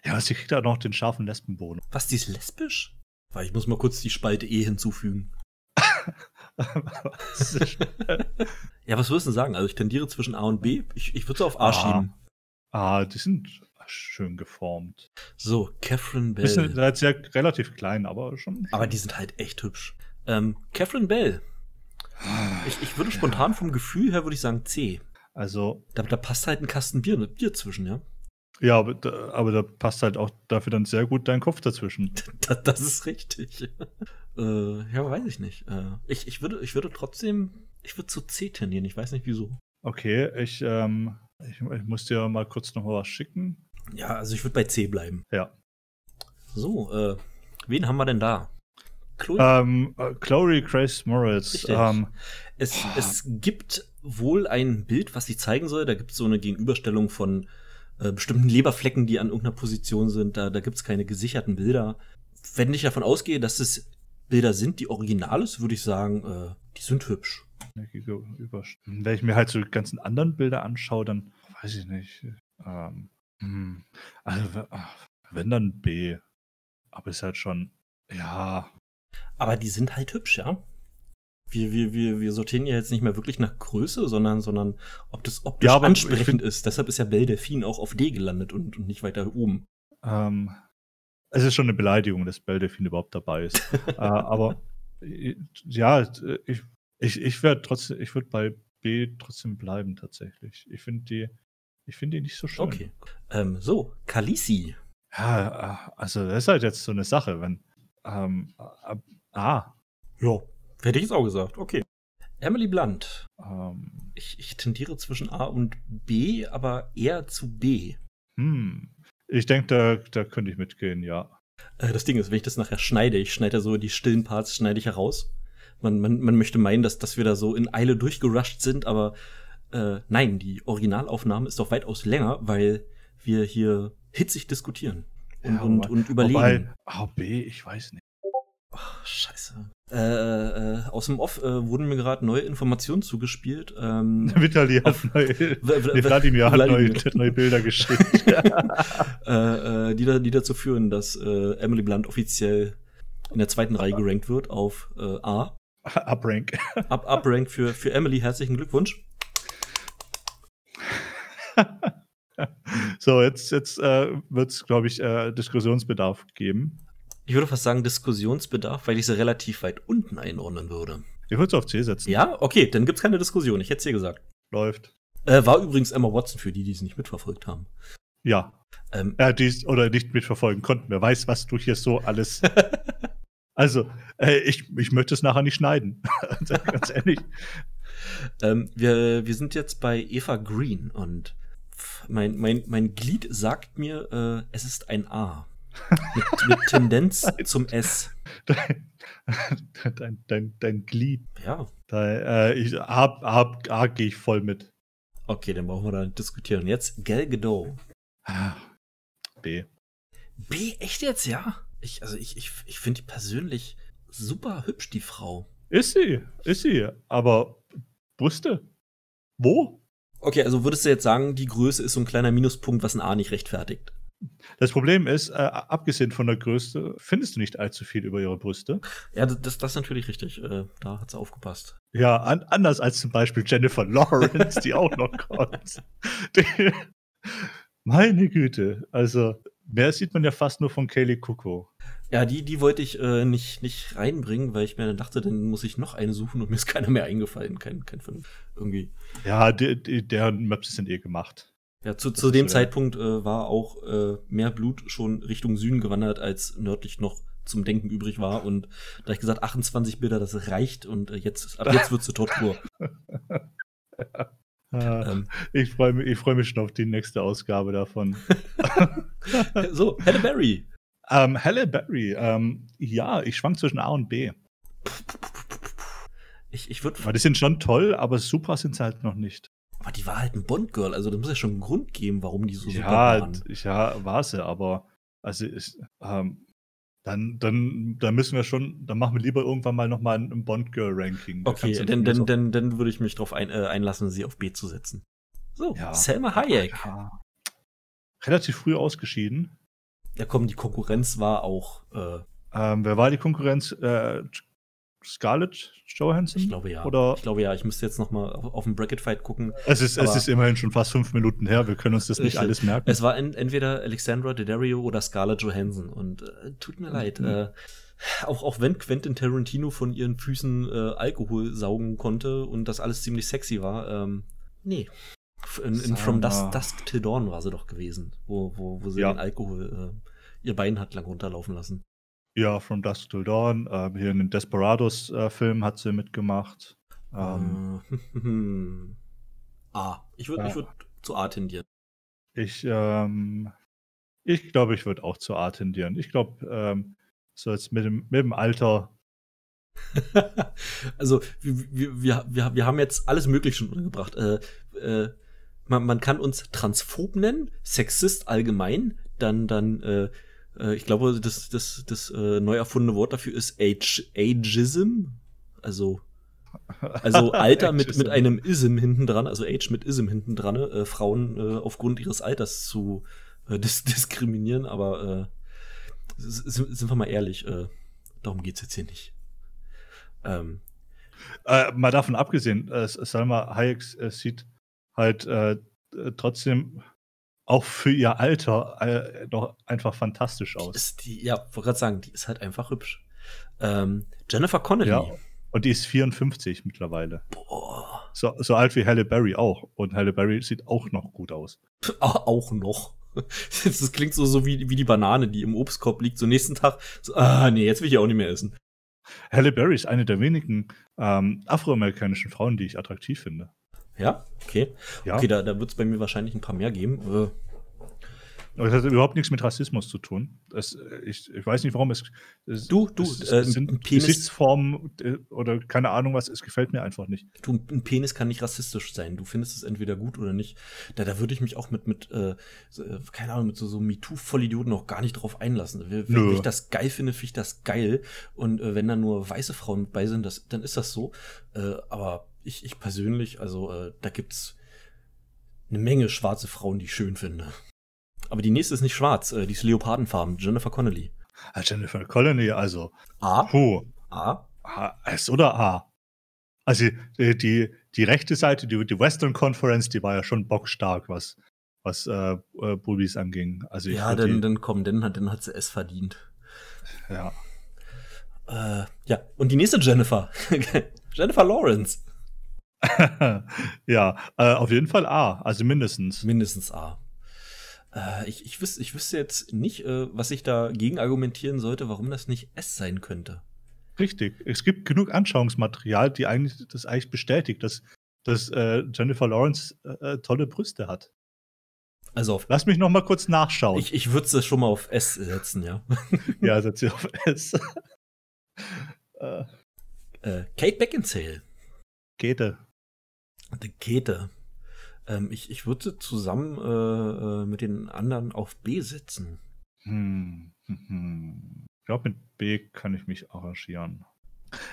Ja, sie kriegt da noch den scharfen Lesbenboden. Was, die ist lesbisch? Weil ich muss mal kurz die Spalte E hinzufügen. ja, was würdest du sagen? Also ich tendiere zwischen A und B. Ich, ich würde es auf A, A schieben. Ah, die sind schön geformt. So, Catherine Bell. Bisschen, halt sehr relativ klein, aber schon. Aber die sind halt echt hübsch. Ähm, Catherine Bell. Ich, ich würde spontan ja. vom Gefühl her würde ich sagen C. Also. Da, da passt halt ein Kasten Bier, Bier zwischen, ja. Ja, aber da, aber da passt halt auch dafür dann sehr gut dein Kopf dazwischen. das, das ist richtig. äh, ja, weiß ich nicht. Äh, ich, ich, würde, ich würde trotzdem, ich würde zu C tendieren. Ich weiß nicht wieso. Okay, ich, ähm, ich, ich muss dir mal kurz noch mal was schicken. Ja, also ich würde bei C bleiben. Ja. So, äh, wen haben wir denn da? Chloe, ähm, äh, Chloe Grace Moritz. Ähm, es, es gibt wohl ein Bild, was sie zeigen soll. Da gibt es so eine Gegenüberstellung von äh, bestimmten Leberflecken, die an irgendeiner Position sind. Da, da gibt es keine gesicherten Bilder. wenn ich davon ausgehe, dass es Bilder sind, die Originales, würde ich sagen, äh, die sind hübsch. Wenn ich mir halt so die ganzen anderen Bilder anschaue, dann weiß ich nicht. Ähm, hm, also, wenn dann B. Aber ist halt schon, ja. Aber die sind halt hübsch, ja. Wir, wir, wir, wir sortieren ja jetzt nicht mehr wirklich nach Größe, sondern, sondern ob das optisch ja, ansprechend ist. Deshalb ist ja Belle Delphine auch auf D gelandet und, und nicht weiter oben. Ähm, es ist schon eine Beleidigung, dass Belle Delphine überhaupt dabei ist. äh, aber ja, ich, ich, ich werde trotzdem, ich würde bei B trotzdem bleiben tatsächlich. Ich finde die, ich finde die nicht so schön. Okay. Ähm, so, Kalisi. Ja, also das ist halt jetzt so eine Sache, wenn ähm, äh, A. Ja, hätte ich jetzt auch gesagt. Okay. Emily Blunt. Ähm, ich, ich tendiere zwischen A und B, aber eher zu B. Hm. Ich denke, da, da könnte ich mitgehen, ja. Äh, das Ding ist, wenn ich das nachher schneide, ich schneide ja so die stillen Parts, schneide ich heraus. Man, man, man möchte meinen, dass, dass wir da so in Eile durchgerusht sind, aber äh, nein, die Originalaufnahme ist doch weitaus länger, weil wir hier hitzig diskutieren und, ja, und, und überlegen. Wobei, A, B, ich weiß nicht. Oh, scheiße. Äh, äh, aus dem Off äh, wurden mir gerade neue Informationen zugespielt. Ähm, Vitali hat neue, Vladimir hat neue, neue Bilder geschickt. äh, äh, die, da, die dazu führen, dass äh, Emily Blunt offiziell in der zweiten Reihe gerankt wird auf A. Uprank. Up, Uprank für, für Emily. Herzlichen Glückwunsch. so, jetzt, jetzt äh, wird es, glaube ich, Diskussionsbedarf geben. Ich würde fast sagen Diskussionsbedarf, weil ich sie relativ weit unten einordnen würde. Ich würde es auf C setzen. Ja, okay, dann gibt es keine Diskussion. Ich hätte C gesagt. Läuft. Äh, war übrigens Emma Watson für die, die es nicht mitverfolgt haben. Ja. Ähm, ja, die oder nicht mitverfolgen konnten. Wer weiß, was du hier so alles. also, äh, ich, ich möchte es nachher nicht schneiden. Ganz ehrlich. Ähm, wir, wir sind jetzt bei Eva Green und mein, mein, mein Glied sagt mir, äh, es ist ein A. Mit, mit Tendenz zum S. Dein, dein, dein, dein Glied. Ja. Da, äh, ich, A, A, A gehe ich voll mit. Okay, dann brauchen wir da diskutieren. Jetzt Gal Gadot. B. B, echt jetzt, ja? Ich, also ich, ich, ich finde die persönlich super hübsch, die Frau. Ist sie, ist sie. Aber Brüste? Wo? Okay, also würdest du jetzt sagen, die Größe ist so ein kleiner Minuspunkt, was ein A nicht rechtfertigt? Das Problem ist, äh, abgesehen von der Größe, findest du nicht allzu viel über ihre Brüste. Ja, das, das ist natürlich richtig. Äh, da hat sie aufgepasst. Ja, an, anders als zum Beispiel Jennifer Lawrence, die auch noch kommt. Die, meine Güte, also mehr sieht man ja fast nur von Kaylee Kuko. Ja, die, die wollte ich äh, nicht, nicht reinbringen, weil ich mir dann dachte, dann muss ich noch eine suchen und mir ist keiner mehr eingefallen. Kein, kein von irgendwie. Ja, die, die, deren Maps sind eh gemacht. Ja, zu, zu dem Zeitpunkt äh, war auch äh, mehr Blut schon Richtung Süden gewandert, als nördlich noch zum Denken übrig war. Und da ich gesagt, 28 Bilder, das reicht und äh, jetzt, ab jetzt wird es Tortur. ja. Ah, ähm, ich freue mich, freu mich schon auf die nächste Ausgabe davon. so, Halle Berry. Ähm, Halle Berry, ähm, ja, ich schwank zwischen A und B. Ich, ich würde. Die sind schon toll, aber super sind sie halt noch nicht. Aber die war halt ein Bond-Girl, also da muss ja schon einen Grund geben, warum die so ja, super waren. Ja, war sie, aber also ist, ähm, dann, dann, dann müssen wir schon, dann machen wir lieber irgendwann mal nochmal ein Bond-Girl-Ranking. Okay, dann, dann, dann, dann würde ich mich darauf ein, äh, einlassen, sie auf B zu setzen. So, ja. Selma Hayek. Ja. Relativ früh ausgeschieden. Ja, komm, die Konkurrenz war auch. Äh, ähm, wer war die Konkurrenz? Äh, Scarlett Johansson? Ich glaube ja. Oder? Ich glaube ja. Ich müsste jetzt noch mal auf, auf den Bracket Fight gucken. Es ist, es ist immerhin schon fast fünf Minuten her. Wir können uns das nicht alles merken. Es war en, entweder Alexandra Daddario oder Scarlett Johansson. Und äh, tut mir mhm. leid. Äh, auch, auch wenn Quentin Tarantino von ihren Füßen äh, Alkohol saugen konnte und das alles ziemlich sexy war, ähm, nee. In, in From Dusk, Dusk Till Dawn war sie doch gewesen, wo, wo, wo sie ja. den Alkohol äh, ihr Bein hat lang runterlaufen lassen. Ja, From Dusk Till Dawn. Äh, hier in den Desperados-Film äh, hat sie mitgemacht. Ähm, äh, A. Ich würde ja. würd zu A tendieren. Ich, ähm, ich glaube, ich würde auch zu A tendieren. Ich glaube, ähm, so jetzt mit dem, mit dem Alter. also, wir, wir, wir, wir haben jetzt alles Mögliche schon untergebracht. Äh, äh, man, man kann uns transphob nennen, Sexist allgemein, dann, dann äh, ich glaube, das, das, das äh, neu erfundene Wort dafür ist Age, Ageism. Also, also Alter mit, mit einem Ism hinten dran, also Age mit Ism hinten dran, äh, Frauen äh, aufgrund ihres Alters zu äh, dis diskriminieren, aber äh, sind wir mal ehrlich, darum geht's jetzt hier nicht. Ähm, äh, mal davon abgesehen, äh, Salma Hayek äh, sieht halt trotzdem auch für ihr Alter äh, doch einfach fantastisch aus. Ist die, ja, wollte gerade sagen, die ist halt einfach hübsch. Ähm, Jennifer Connelly. Ja, und die ist 54 mittlerweile. Boah. So, so alt wie Halle Berry auch. Und Halle Berry sieht auch noch gut aus. auch noch. Das klingt so, so wie, wie die Banane, die im Obstkorb liegt. So nächsten Tag, so, ah, nee, jetzt will ich auch nicht mehr essen. Halle Berry ist eine der wenigen ähm, afroamerikanischen Frauen, die ich attraktiv finde. Ja, okay. Ja. Okay, da, da wird es bei mir wahrscheinlich ein paar mehr geben. Äh, aber das hat überhaupt nichts mit Rassismus zu tun. Das, ich, ich weiß nicht, warum es. es du, du, es, äh, sind Gesichtsformen äh, oder keine Ahnung was. Es gefällt mir einfach nicht. Du, ein Penis kann nicht rassistisch sein. Du findest es entweder gut oder nicht. Da, da würde ich mich auch mit, mit äh, keine Ahnung, mit so, so MeToo-Vollidioten noch gar nicht drauf einlassen. Wenn, wenn ich das geil finde, finde ich das geil. Und äh, wenn da nur weiße Frauen mit bei sind, das, dann ist das so. Äh, aber ich, ich persönlich, also äh, da gibt's eine Menge schwarze Frauen, die ich schön finde. Aber die nächste ist nicht schwarz, äh, die ist leopardenfarben. Jennifer Connelly. Ah, Jennifer Connelly, also. A? Puh. A? A? S oder A? Also die, die, die rechte Seite, die, die Western Conference, die war ja schon bockstark, was, was äh, äh, Bullies anging. Also ja, dann, dann komm, dann hat, dann hat sie es verdient. Ja. Äh, ja, und die nächste Jennifer. Jennifer Lawrence. ja, äh, auf jeden Fall A, also mindestens. Mindestens A. Äh, ich, ich, wüs ich wüsste jetzt nicht, äh, was ich dagegen argumentieren sollte, warum das nicht S sein könnte. Richtig. Es gibt genug Anschauungsmaterial, die eigentlich das eigentlich bestätigt, dass, dass äh, Jennifer Lawrence äh, tolle Brüste hat. Also auf, Lass mich noch mal kurz nachschauen. Ich, ich würde es schon mal auf S setzen, ja. ja, setze auf S. äh. Kate Beckinsale. Kete. Die Kete. Ähm, ich ich würde zusammen äh, äh, mit den anderen auf B setzen. Hm, hm, hm. Ich glaube, mit B kann ich mich arrangieren.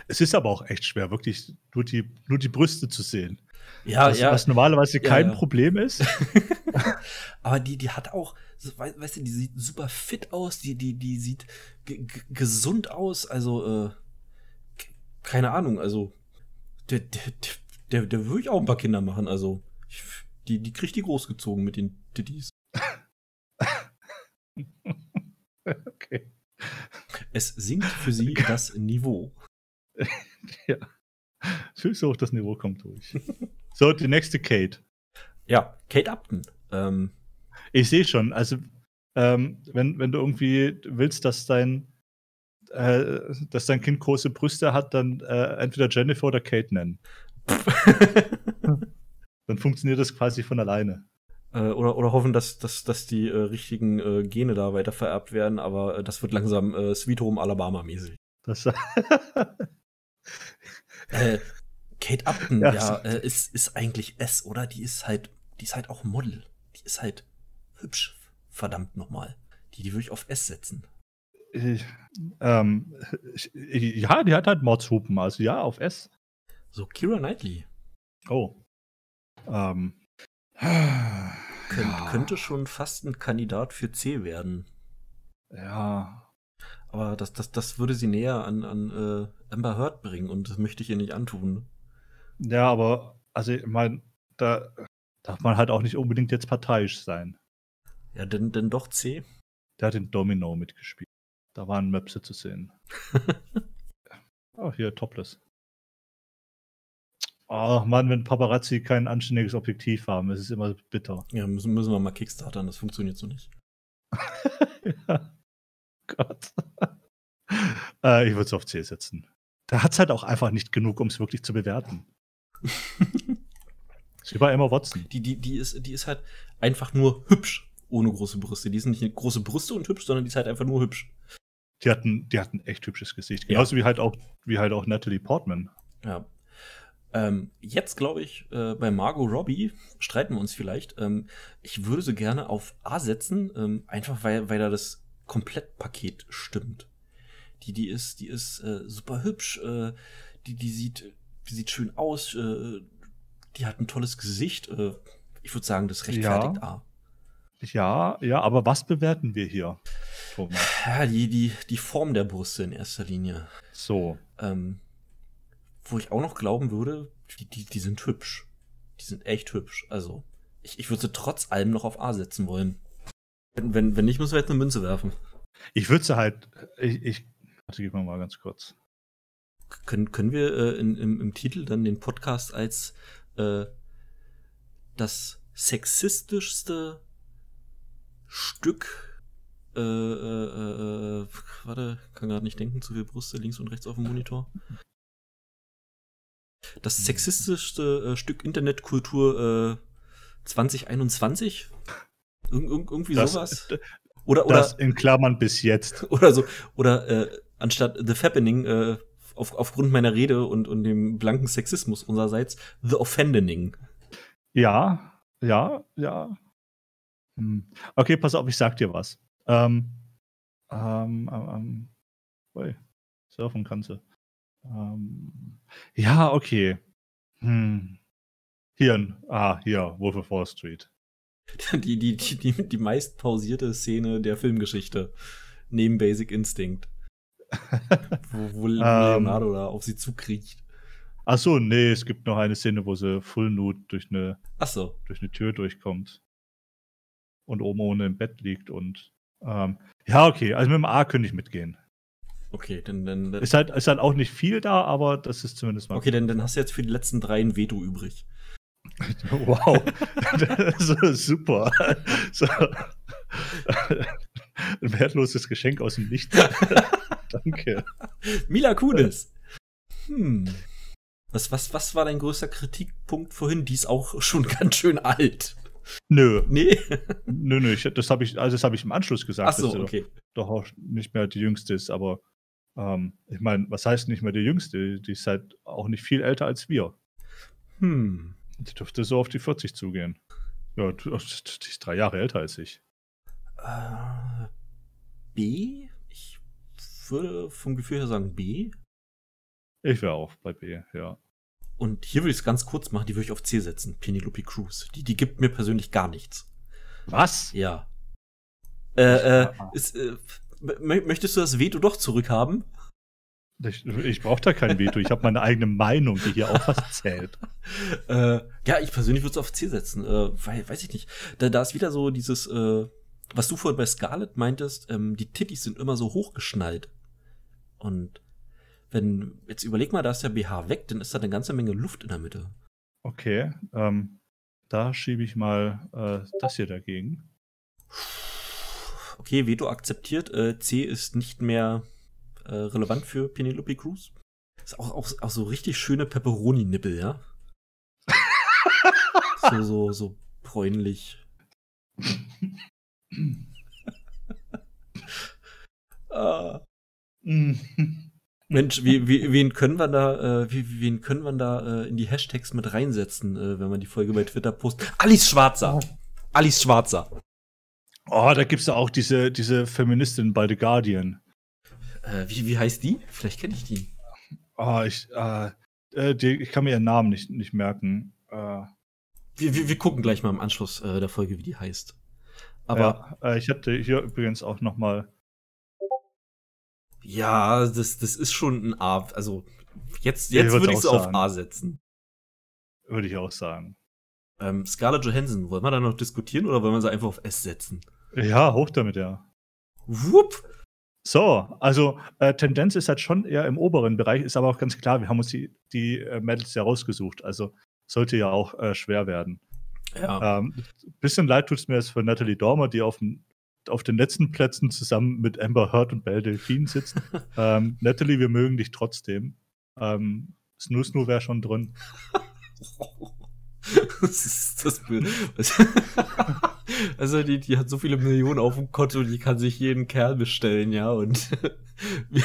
Es ist aber auch echt schwer, wirklich nur die, nur die Brüste zu sehen. Ja, was, ja. Was normalerweise ja, kein ja. Problem ist. aber die, die hat auch, weißt du, die sieht super fit aus, die, die, die sieht gesund aus, also, äh, keine Ahnung, also, der, der, der, der würde ich auch ein paar Kinder machen, also. Ich, die, die kriegt die großgezogen mit den Titties. okay. Es sinkt für sie das Niveau. ja. So hoch das Niveau kommt durch. so, die nächste Kate. Ja, Kate Upton. Ähm, ich sehe schon, also ähm, wenn, wenn du irgendwie willst, dass dein, äh, dass dein Kind große Brüste hat, dann äh, entweder Jennifer oder Kate nennen. dann funktioniert das quasi von alleine. Äh, oder, oder hoffen, dass, dass, dass die äh, richtigen äh, Gene da weiter vererbt werden, aber äh, das wird langsam äh, Sweet Home Alabama-mäßig. Das äh, Kate Upton, ja, ja ist, ist eigentlich S, oder? Die ist halt, die ist halt auch Model. Die ist halt hübsch, verdammt nochmal. Die, die würde ich auf S setzen. Ich, ähm, ich, ja, die hat halt Mordshupen, also ja, auf S. So, Kira Knightley. Oh. Ähm, Könnt, ja. Könnte schon fast ein Kandidat für C werden. Ja. Aber das, das, das würde sie näher an, an äh, Amber Heard bringen und das möchte ich ihr nicht antun. Ja, aber, also ich meine, da darf man halt auch nicht unbedingt jetzt parteiisch sein. Ja, denn, denn doch C. Der hat den Domino mitgespielt. Da waren Möpse zu sehen. oh, hier, Topless. Ach man, wenn Paparazzi kein anständiges Objektiv haben, ist es immer bitter. Ja, müssen, müssen wir mal Kickstartern, das funktioniert so nicht. ja. Gott. äh, ich würde es auf C setzen. Da hat es halt auch einfach nicht genug, um es wirklich zu bewerten. ist wie bei Emma Watson. Die, die, die, ist, die ist halt einfach nur hübsch, ohne große Brüste. Die sind nicht große Brüste und hübsch, sondern die ist halt einfach nur hübsch. Die hatten, die hatten echt hübsches Gesicht. Genauso ja. wie halt auch, wie halt auch Natalie Portman. Ja, ähm, jetzt glaube ich, äh, bei Margot Robbie streiten wir uns vielleicht. Ähm, ich würde so gerne auf A setzen, ähm, einfach weil, weil da das Komplettpaket stimmt. Die, die ist, die ist äh, super hübsch, äh, die, die sieht, die sieht schön aus, äh, die hat ein tolles Gesicht. Äh, ich würde sagen, das rechtfertigt Ja. A. Ja, ja, aber was bewerten wir hier? Ja, die, die, die Form der Brüste in erster Linie. So. Ähm, wo ich auch noch glauben würde, die, die, die sind hübsch. Die sind echt hübsch. Also, ich, ich würde sie trotz allem noch auf A setzen wollen. Wenn, wenn, wenn nicht, müssen wir jetzt eine Münze werfen. Ich würde sie halt, ich, ich, warte, gib mir mal ganz kurz. Können, können wir äh, in, im, im Titel dann den Podcast als äh, das sexistischste Stück äh, äh, äh, äh, warte, kann gerade nicht denken, zu viel Brüste links und rechts auf dem Monitor. Das sexistischste äh, Stück Internetkultur äh, 2021? Irg irg irgendwie Das, sowas? Oder, oder, das in Klammern bis jetzt. oder so, oder äh, anstatt The Fappening, äh, auf, aufgrund meiner Rede und, und dem blanken Sexismus unsererseits, The Offendening. Ja, ja, ja. Hm. Okay, pass auf, ich sag dir was. Ähm, ähm, ähm, ähm, ui, surfen kannst du. Ähm, ja, okay. Hm. Hier, ah, hier, Wolf of Wall Street. Die, die, die, die, die meist pausierte Szene der Filmgeschichte. Neben Basic Instinct. Wo, wo Leonardo da auf sie zukriecht. Ach so, nee, es gibt noch eine Szene, wo sie full nude durch eine, Ach so. durch eine Tür durchkommt. Und oben ohne im Bett liegt und ähm, ja, okay, also mit dem A könnte ich mitgehen. Okay, dann, dann, dann Ist halt, ist halt auch nicht viel da, aber das ist zumindest mal. okay, dann, dann hast du jetzt für die letzten drei ein Veto übrig. Wow. so, super. So. Ein wertloses Geschenk aus dem Nichts. Danke. Mila Kunis. Hm. Was, was, was war dein größter Kritikpunkt vorhin? Die ist auch schon ganz schön alt. Nö, Nee? nö, nö. Ich, das habe ich, also das habe ich im Anschluss gesagt, Ach so, dass okay. doch, doch auch nicht mehr die Jüngste ist. Aber ähm, ich meine, was heißt nicht mehr die Jüngste? Die ist halt auch nicht viel älter als wir. Hm. Die dürfte so auf die 40 zugehen. Ja, du- die ist drei Jahre älter als ich. Äh, B? Ich würde vom Gefühl her sagen B. Ich wäre auch bei B, ja. Und hier würde ich es ganz kurz machen, die würde ich auf C setzen. Penelope Cruz. Die, die gibt mir persönlich gar nichts. Was? Ja. Äh, äh, ist, äh, möchtest du das Veto doch zurückhaben? Ich, ich brauche da kein Veto. Ich habe meine eigene Meinung, die hier auch was zählt. Äh, ja, ich persönlich würde es auf C setzen. Äh, weil, weiß ich nicht. Da, da ist wieder so dieses, äh, was du vorhin bei Scarlett meintest, ähm, die Tittis sind immer so hochgeschnallt. Und wenn, jetzt überleg mal, da ist der BH weg, dann ist da eine ganze Menge Luft in der Mitte. Okay, ähm, da schiebe ich mal äh, das hier dagegen. Okay, Veto akzeptiert. Äh, C ist nicht mehr äh, relevant für Penelope Cruz. Ist auch, auch, auch so richtig schöne Pepperoni-Nippel, ja? so, so, so bräunlich. Ah. Mensch, wie, wie, wen können wir da, äh, wie, wen können wir da äh, in die Hashtags mit reinsetzen, äh, wenn man die Folge bei Twitter postet? Alice Schwarzer. Alice Schwarzer. Oh, da gibt's ja auch diese, diese Feministin bei The Guardian. Äh, wie, wie heißt die? Vielleicht kenne ich die. Oh, ich, äh, äh, die, ich kann mir ihren Namen nicht, nicht merken. Äh, Wir, wir, wir gucken gleich mal im Anschluss äh, der Folge, wie die heißt. Aber ja, äh, ich hatte hier übrigens auch noch mal. ja, das, das ist schon ein A. Also jetzt, jetzt würde ich sie auf. A setzen. Würde ich auch sagen. Ähm, Scarlett Johansson, wollen wir da noch diskutieren oder wollen wir sie einfach auf S setzen? Ja, hoch damit, ja. Wupp! So, also äh, Tendenz ist halt schon eher im oberen Bereich, ist aber auch ganz klar, wir haben uns die, die äh, Medals ja rausgesucht. Also sollte ja auch äh, schwer werden. Ja. Ähm, bisschen leid tut es mir jetzt für Natalie Dormer, die auf, auf den letzten Plätzen zusammen mit Amber Heard und Belle Delphine sitzt. ähm, Natalie, wir mögen dich trotzdem. Ähm, Snoo Snoo wäre schon drin. Was ist das für. Also, die, die hat so viele Millionen auf dem Konto, die kann sich jeden Kerl bestellen, ja, und wir,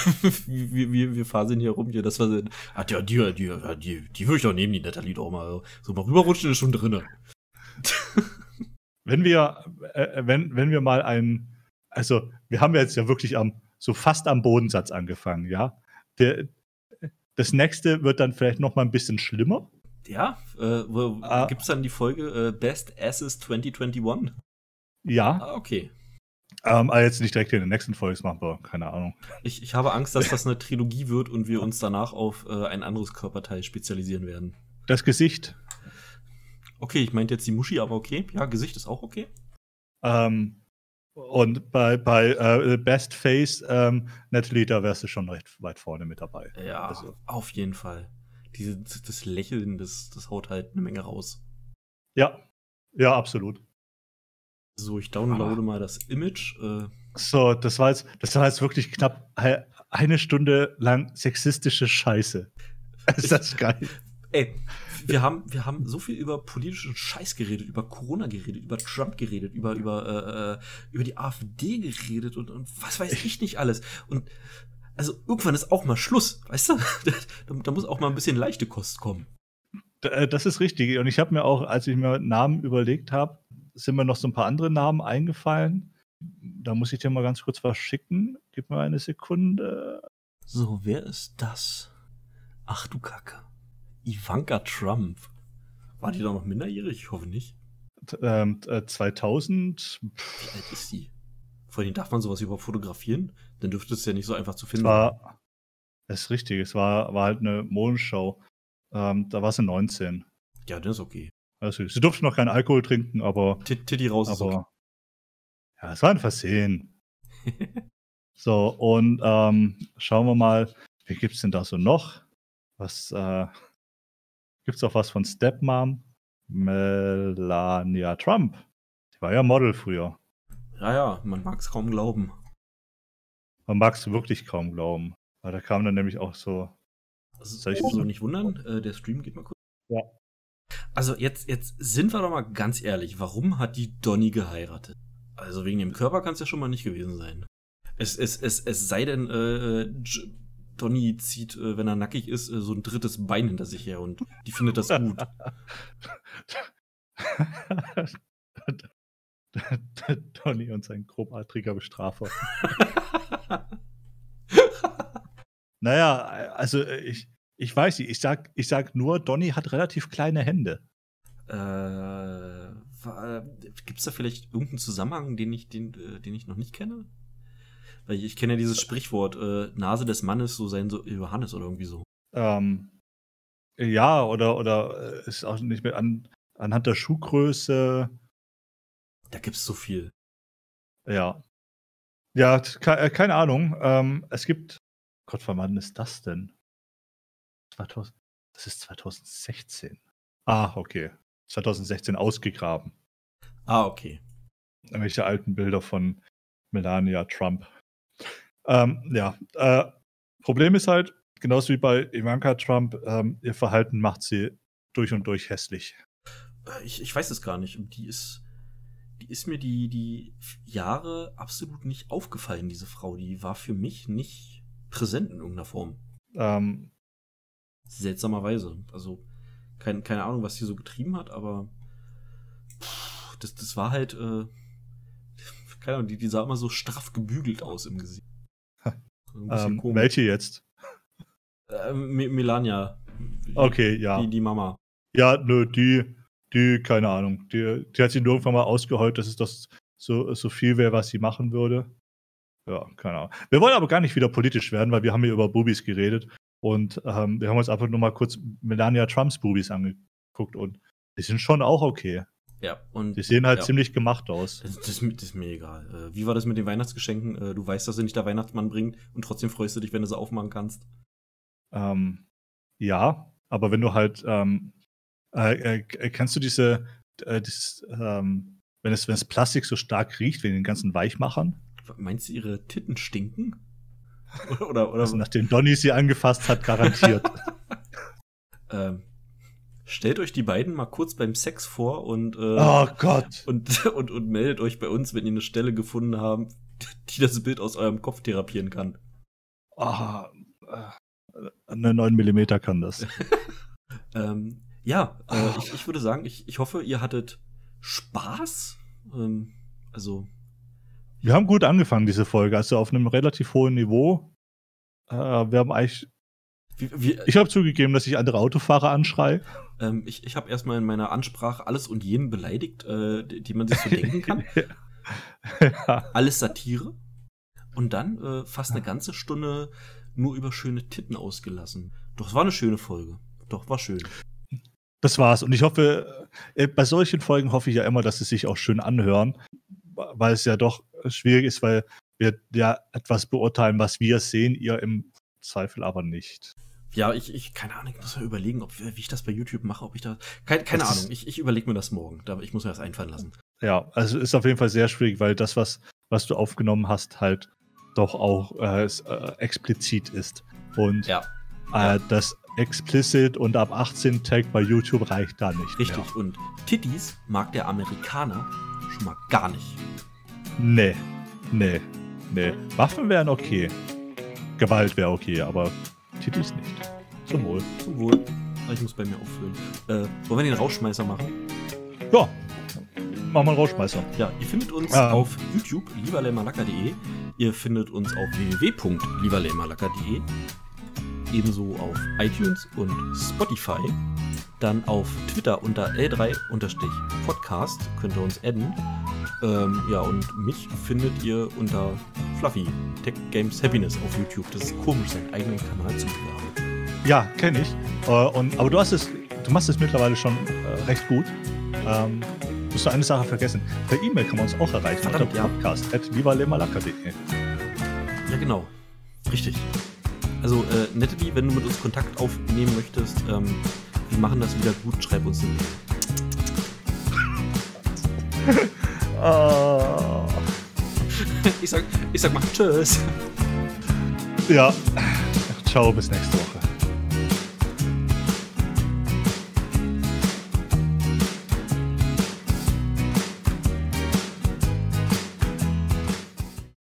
wir, wir, faseln hier rum, hier, das war, ah, die, die, die, die, die würde ich doch nehmen, die Natalie doch mal. So mal rüberrutschen ist schon drinne. Wenn wir, äh, wenn, wenn wir mal ein, also wir haben jetzt ja wirklich am, so fast am Bodensatz angefangen, ja. Der, das nächste wird dann vielleicht noch mal ein bisschen schlimmer. Ja, äh, ah. gibt es dann die Folge äh, Best Asses 2021? Ja. Ah, okay. Ähm, aber jetzt nicht direkt in den nächsten Folgen machen wir, keine Ahnung. Ich, ich habe Angst, dass das eine Trilogie wird und wir uns danach auf äh, ein anderes Körperteil spezialisieren werden. Das Gesicht. Okay, ich meinte jetzt die Muschi, aber okay. Ja, Gesicht ist auch okay. Ähm, und bei, bei äh, Best Face, ähm, Natalie, da wärst du schon recht weit vorne mit dabei. Ja, also. auf jeden Fall. Diese, das Lächeln, das, das haut halt eine Menge raus. Ja, ja, absolut. So, ich downloade ah. mal das Image. Äh. So, das war jetzt, das war jetzt wirklich knapp eine Stunde lang sexistische Scheiße. Ist das geil? Ey, wir haben, wir haben so viel über politischen Scheiß geredet, über Corona geredet, über Trump geredet, über, über, äh, äh über die AfD geredet und, und was weiß ich nicht alles. Und also irgendwann ist auch mal Schluss, weißt du? da, da muss auch mal ein bisschen leichte Kost kommen. Äh, das ist richtig. Und ich habe mir auch, als ich mir Namen überlegt habe, sind mir noch so ein paar andere Namen eingefallen. Da muss ich dir mal ganz kurz was schicken. Gib mir eine Sekunde. So, wer ist das? Ach du Kacke. Ivanka Trump. War die da noch minderjährig? Ich hoffe nicht. Ähm, 2000. Äh, Wie alt ist die? Vor allem darf man sowas überhaupt fotografieren? Dann dürfte es ja nicht so einfach zu finden. War, das ist richtig. Es war, war halt eine Modenschau. Ähm, da war sie 19. Ja, das ist okay. Also, sie durfte noch keinen Alkohol trinken, aber. Titty raus aber, okay. Ja, es war ein Versehen. so, und ähm, schauen wir mal, wie gibt es denn da so noch? Was äh, gibt es auch was von Stepmom? Melania Trump. Die war ja Model früher. Ja, ja, man mag es kaum glauben. Man mag es wirklich kaum glauben. Weil da kam dann nämlich auch so. Also, soll ich so nicht wundern? Äh, der Stream geht mal kurz. Ja. Also jetzt, jetzt sind wir doch mal ganz ehrlich, warum hat die Donny geheiratet? Also wegen dem Körper kann es ja schon mal nicht gewesen sein. Es, es, es, es sei denn, äh, Donny zieht, äh, wenn er nackig ist, äh, so ein drittes Bein hinter sich her und die findet das gut. Donny und sein grobartiger Bestrafer. naja, also ich, ich weiß nicht, ich sag, ich sag nur, Donny hat relativ kleine Hände. Äh, Gibt es da vielleicht irgendeinen Zusammenhang, den ich, den, äh, den ich noch nicht kenne? Weil ich, kenne ja dieses Sprichwort, äh, Nase des Mannes, so sein so Johannes oder irgendwie so. Ähm, ja, oder, oder äh, ist auch nicht mehr an, anhand der Schuhgröße. Da gibt es so viel. Ja. Ja, äh, keine Ahnung. Ähm, es gibt. Gott, wann ist das denn? 2000, das ist 2016. Ah, okay. 2016 ausgegraben. Ah, okay. Irgendwelche alten Bilder von Melania Trump. Ähm, ja, äh, Problem ist halt, genauso wie bei Ivanka Trump, ähm, ihr Verhalten macht sie durch und durch hässlich. Äh, ich, ich weiß es gar nicht. Die ist, die ist mir die, die Jahre absolut nicht aufgefallen, diese Frau. Die war für mich nicht präsent in irgendeiner Form. Ähm, Seltsamerweise. Also, kein, keine Ahnung, was sie so getrieben hat, aber pff, das, das war halt, äh, keine Ahnung, die, die sah immer so straff gebügelt aus im Gesicht. Ähm, welche jetzt? Äh, Melania. Okay, ja. Die, die Mama. Ja, nö, die, die, keine Ahnung. Die, die hat sich irgendwann mal ausgeheult, dass es das so, so viel wäre, was sie machen würde. Ja, keine Ahnung. Wir wollen aber gar nicht wieder politisch werden, weil wir haben hier über Bubis geredet. Und ähm, wir haben uns einfach nur mal kurz Melania Trumps Bubis angeguckt und die sind schon auch okay. Ja, und. Die sehen halt ja. ziemlich gemacht aus. Das, das, das, ist mir egal. Äh, wie war das mit den Weihnachtsgeschenken? Äh, du weißt, dass sie nicht der Weihnachtsmann bringt und trotzdem freust du dich, wenn du sie aufmachen kannst. Ähm, ja, aber wenn du halt, ähm, äh, äh, kennst du diese, äh, dieses, ähm, wenn es, wenn es Plastik so stark riecht, wegen den ganzen Weichmachern? Meinst du, ihre Titten stinken? oder, oder also nachdem Donny sie angefasst hat, garantiert. ähm, stellt euch die beiden mal kurz beim Sex vor und, äh, oh Gott. Und, und, und meldet euch bei uns, wenn ihr eine Stelle gefunden habt, die das Bild aus eurem Kopf therapieren kann. Oh, eine 9 mm kann das. ähm, ja, äh, ich, ich würde sagen, ich, ich hoffe, ihr hattet Spaß. Ähm, also Wir haben gut angefangen, diese Folge, also auf einem relativ hohen Niveau. Äh, wir haben eigentlich. Wie, wie, ich habe zugegeben, dass ich andere Autofahrer anschreie. Ähm, ich ich habe erstmal in meiner Ansprache alles und jeden beleidigt, äh, die, die, man sich so denken kann. ja. Alles Satire. Und dann äh, fast eine ganze Stunde nur über schöne Titten ausgelassen. Doch, es war eine schöne Folge. Doch, war schön. Das war's. Und ich hoffe, äh, bei solchen Folgen hoffe ich ja immer, dass sie sich auch schön anhören, weil es ja doch schwierig ist, weil wir ja etwas beurteilen, was wir sehen, ihr im Zweifel aber nicht. Ja, ich, ich keine Ahnung, ich muss mir überlegen, ob, wie ich das bei YouTube mache, ob ich da. Keine, keine Ahnung, ich, ich überlege mir das morgen. Ich muss mir das einfallen lassen. Ja, also ist auf jeden Fall sehr schwierig, weil das, was, was du aufgenommen hast, halt doch auch äh, äh, explizit ist. Und ja. Äh, das explicit und ab 18 Tag bei YouTube reicht da nicht. Richtig, mehr. und Titties mag der Amerikaner schon mal gar nicht. Nee, nee, nee. Waffen wären okay. Gewalt wäre okay, aber Titties nicht. Zum Wohl. Zum Wohl. Ich muss bei mir auffüllen. Äh, wollen wir den Rauschmeißer machen? Ja. Mach mal einen Rauschmeißer. Ja, ihr findet uns ähm. auf YouTube, lieberlemalaka.de. Ihr findet uns auf www.lieberlemalaka.de ebenso auf iTunes und Spotify. Dann auf Twitter unter L3-Podcast könnt ihr uns adden. Ähm, ja, und mich findet ihr unter Fluffy Tech Games Happiness auf YouTube. Das ist komisch, seinen eigenen Kanal zu bewerben. Ja, kenne ich. Äh, und, aber du hast es, du machst es mittlerweile schon äh, recht gut. Ähm, du musst nur eine Sache vergessen. Per E-Mail kann man uns auch erreichen. Verdammt, unter podcast at. Ja, genau. Richtig. Also, äh, Natalie, wenn du mit uns Kontakt aufnehmen möchtest, ähm, wir machen das wieder gut, schreib uns eine Mail. oh. ich, sag, ich sag mal Tschüss. Ja, ciao, bis nächste Woche.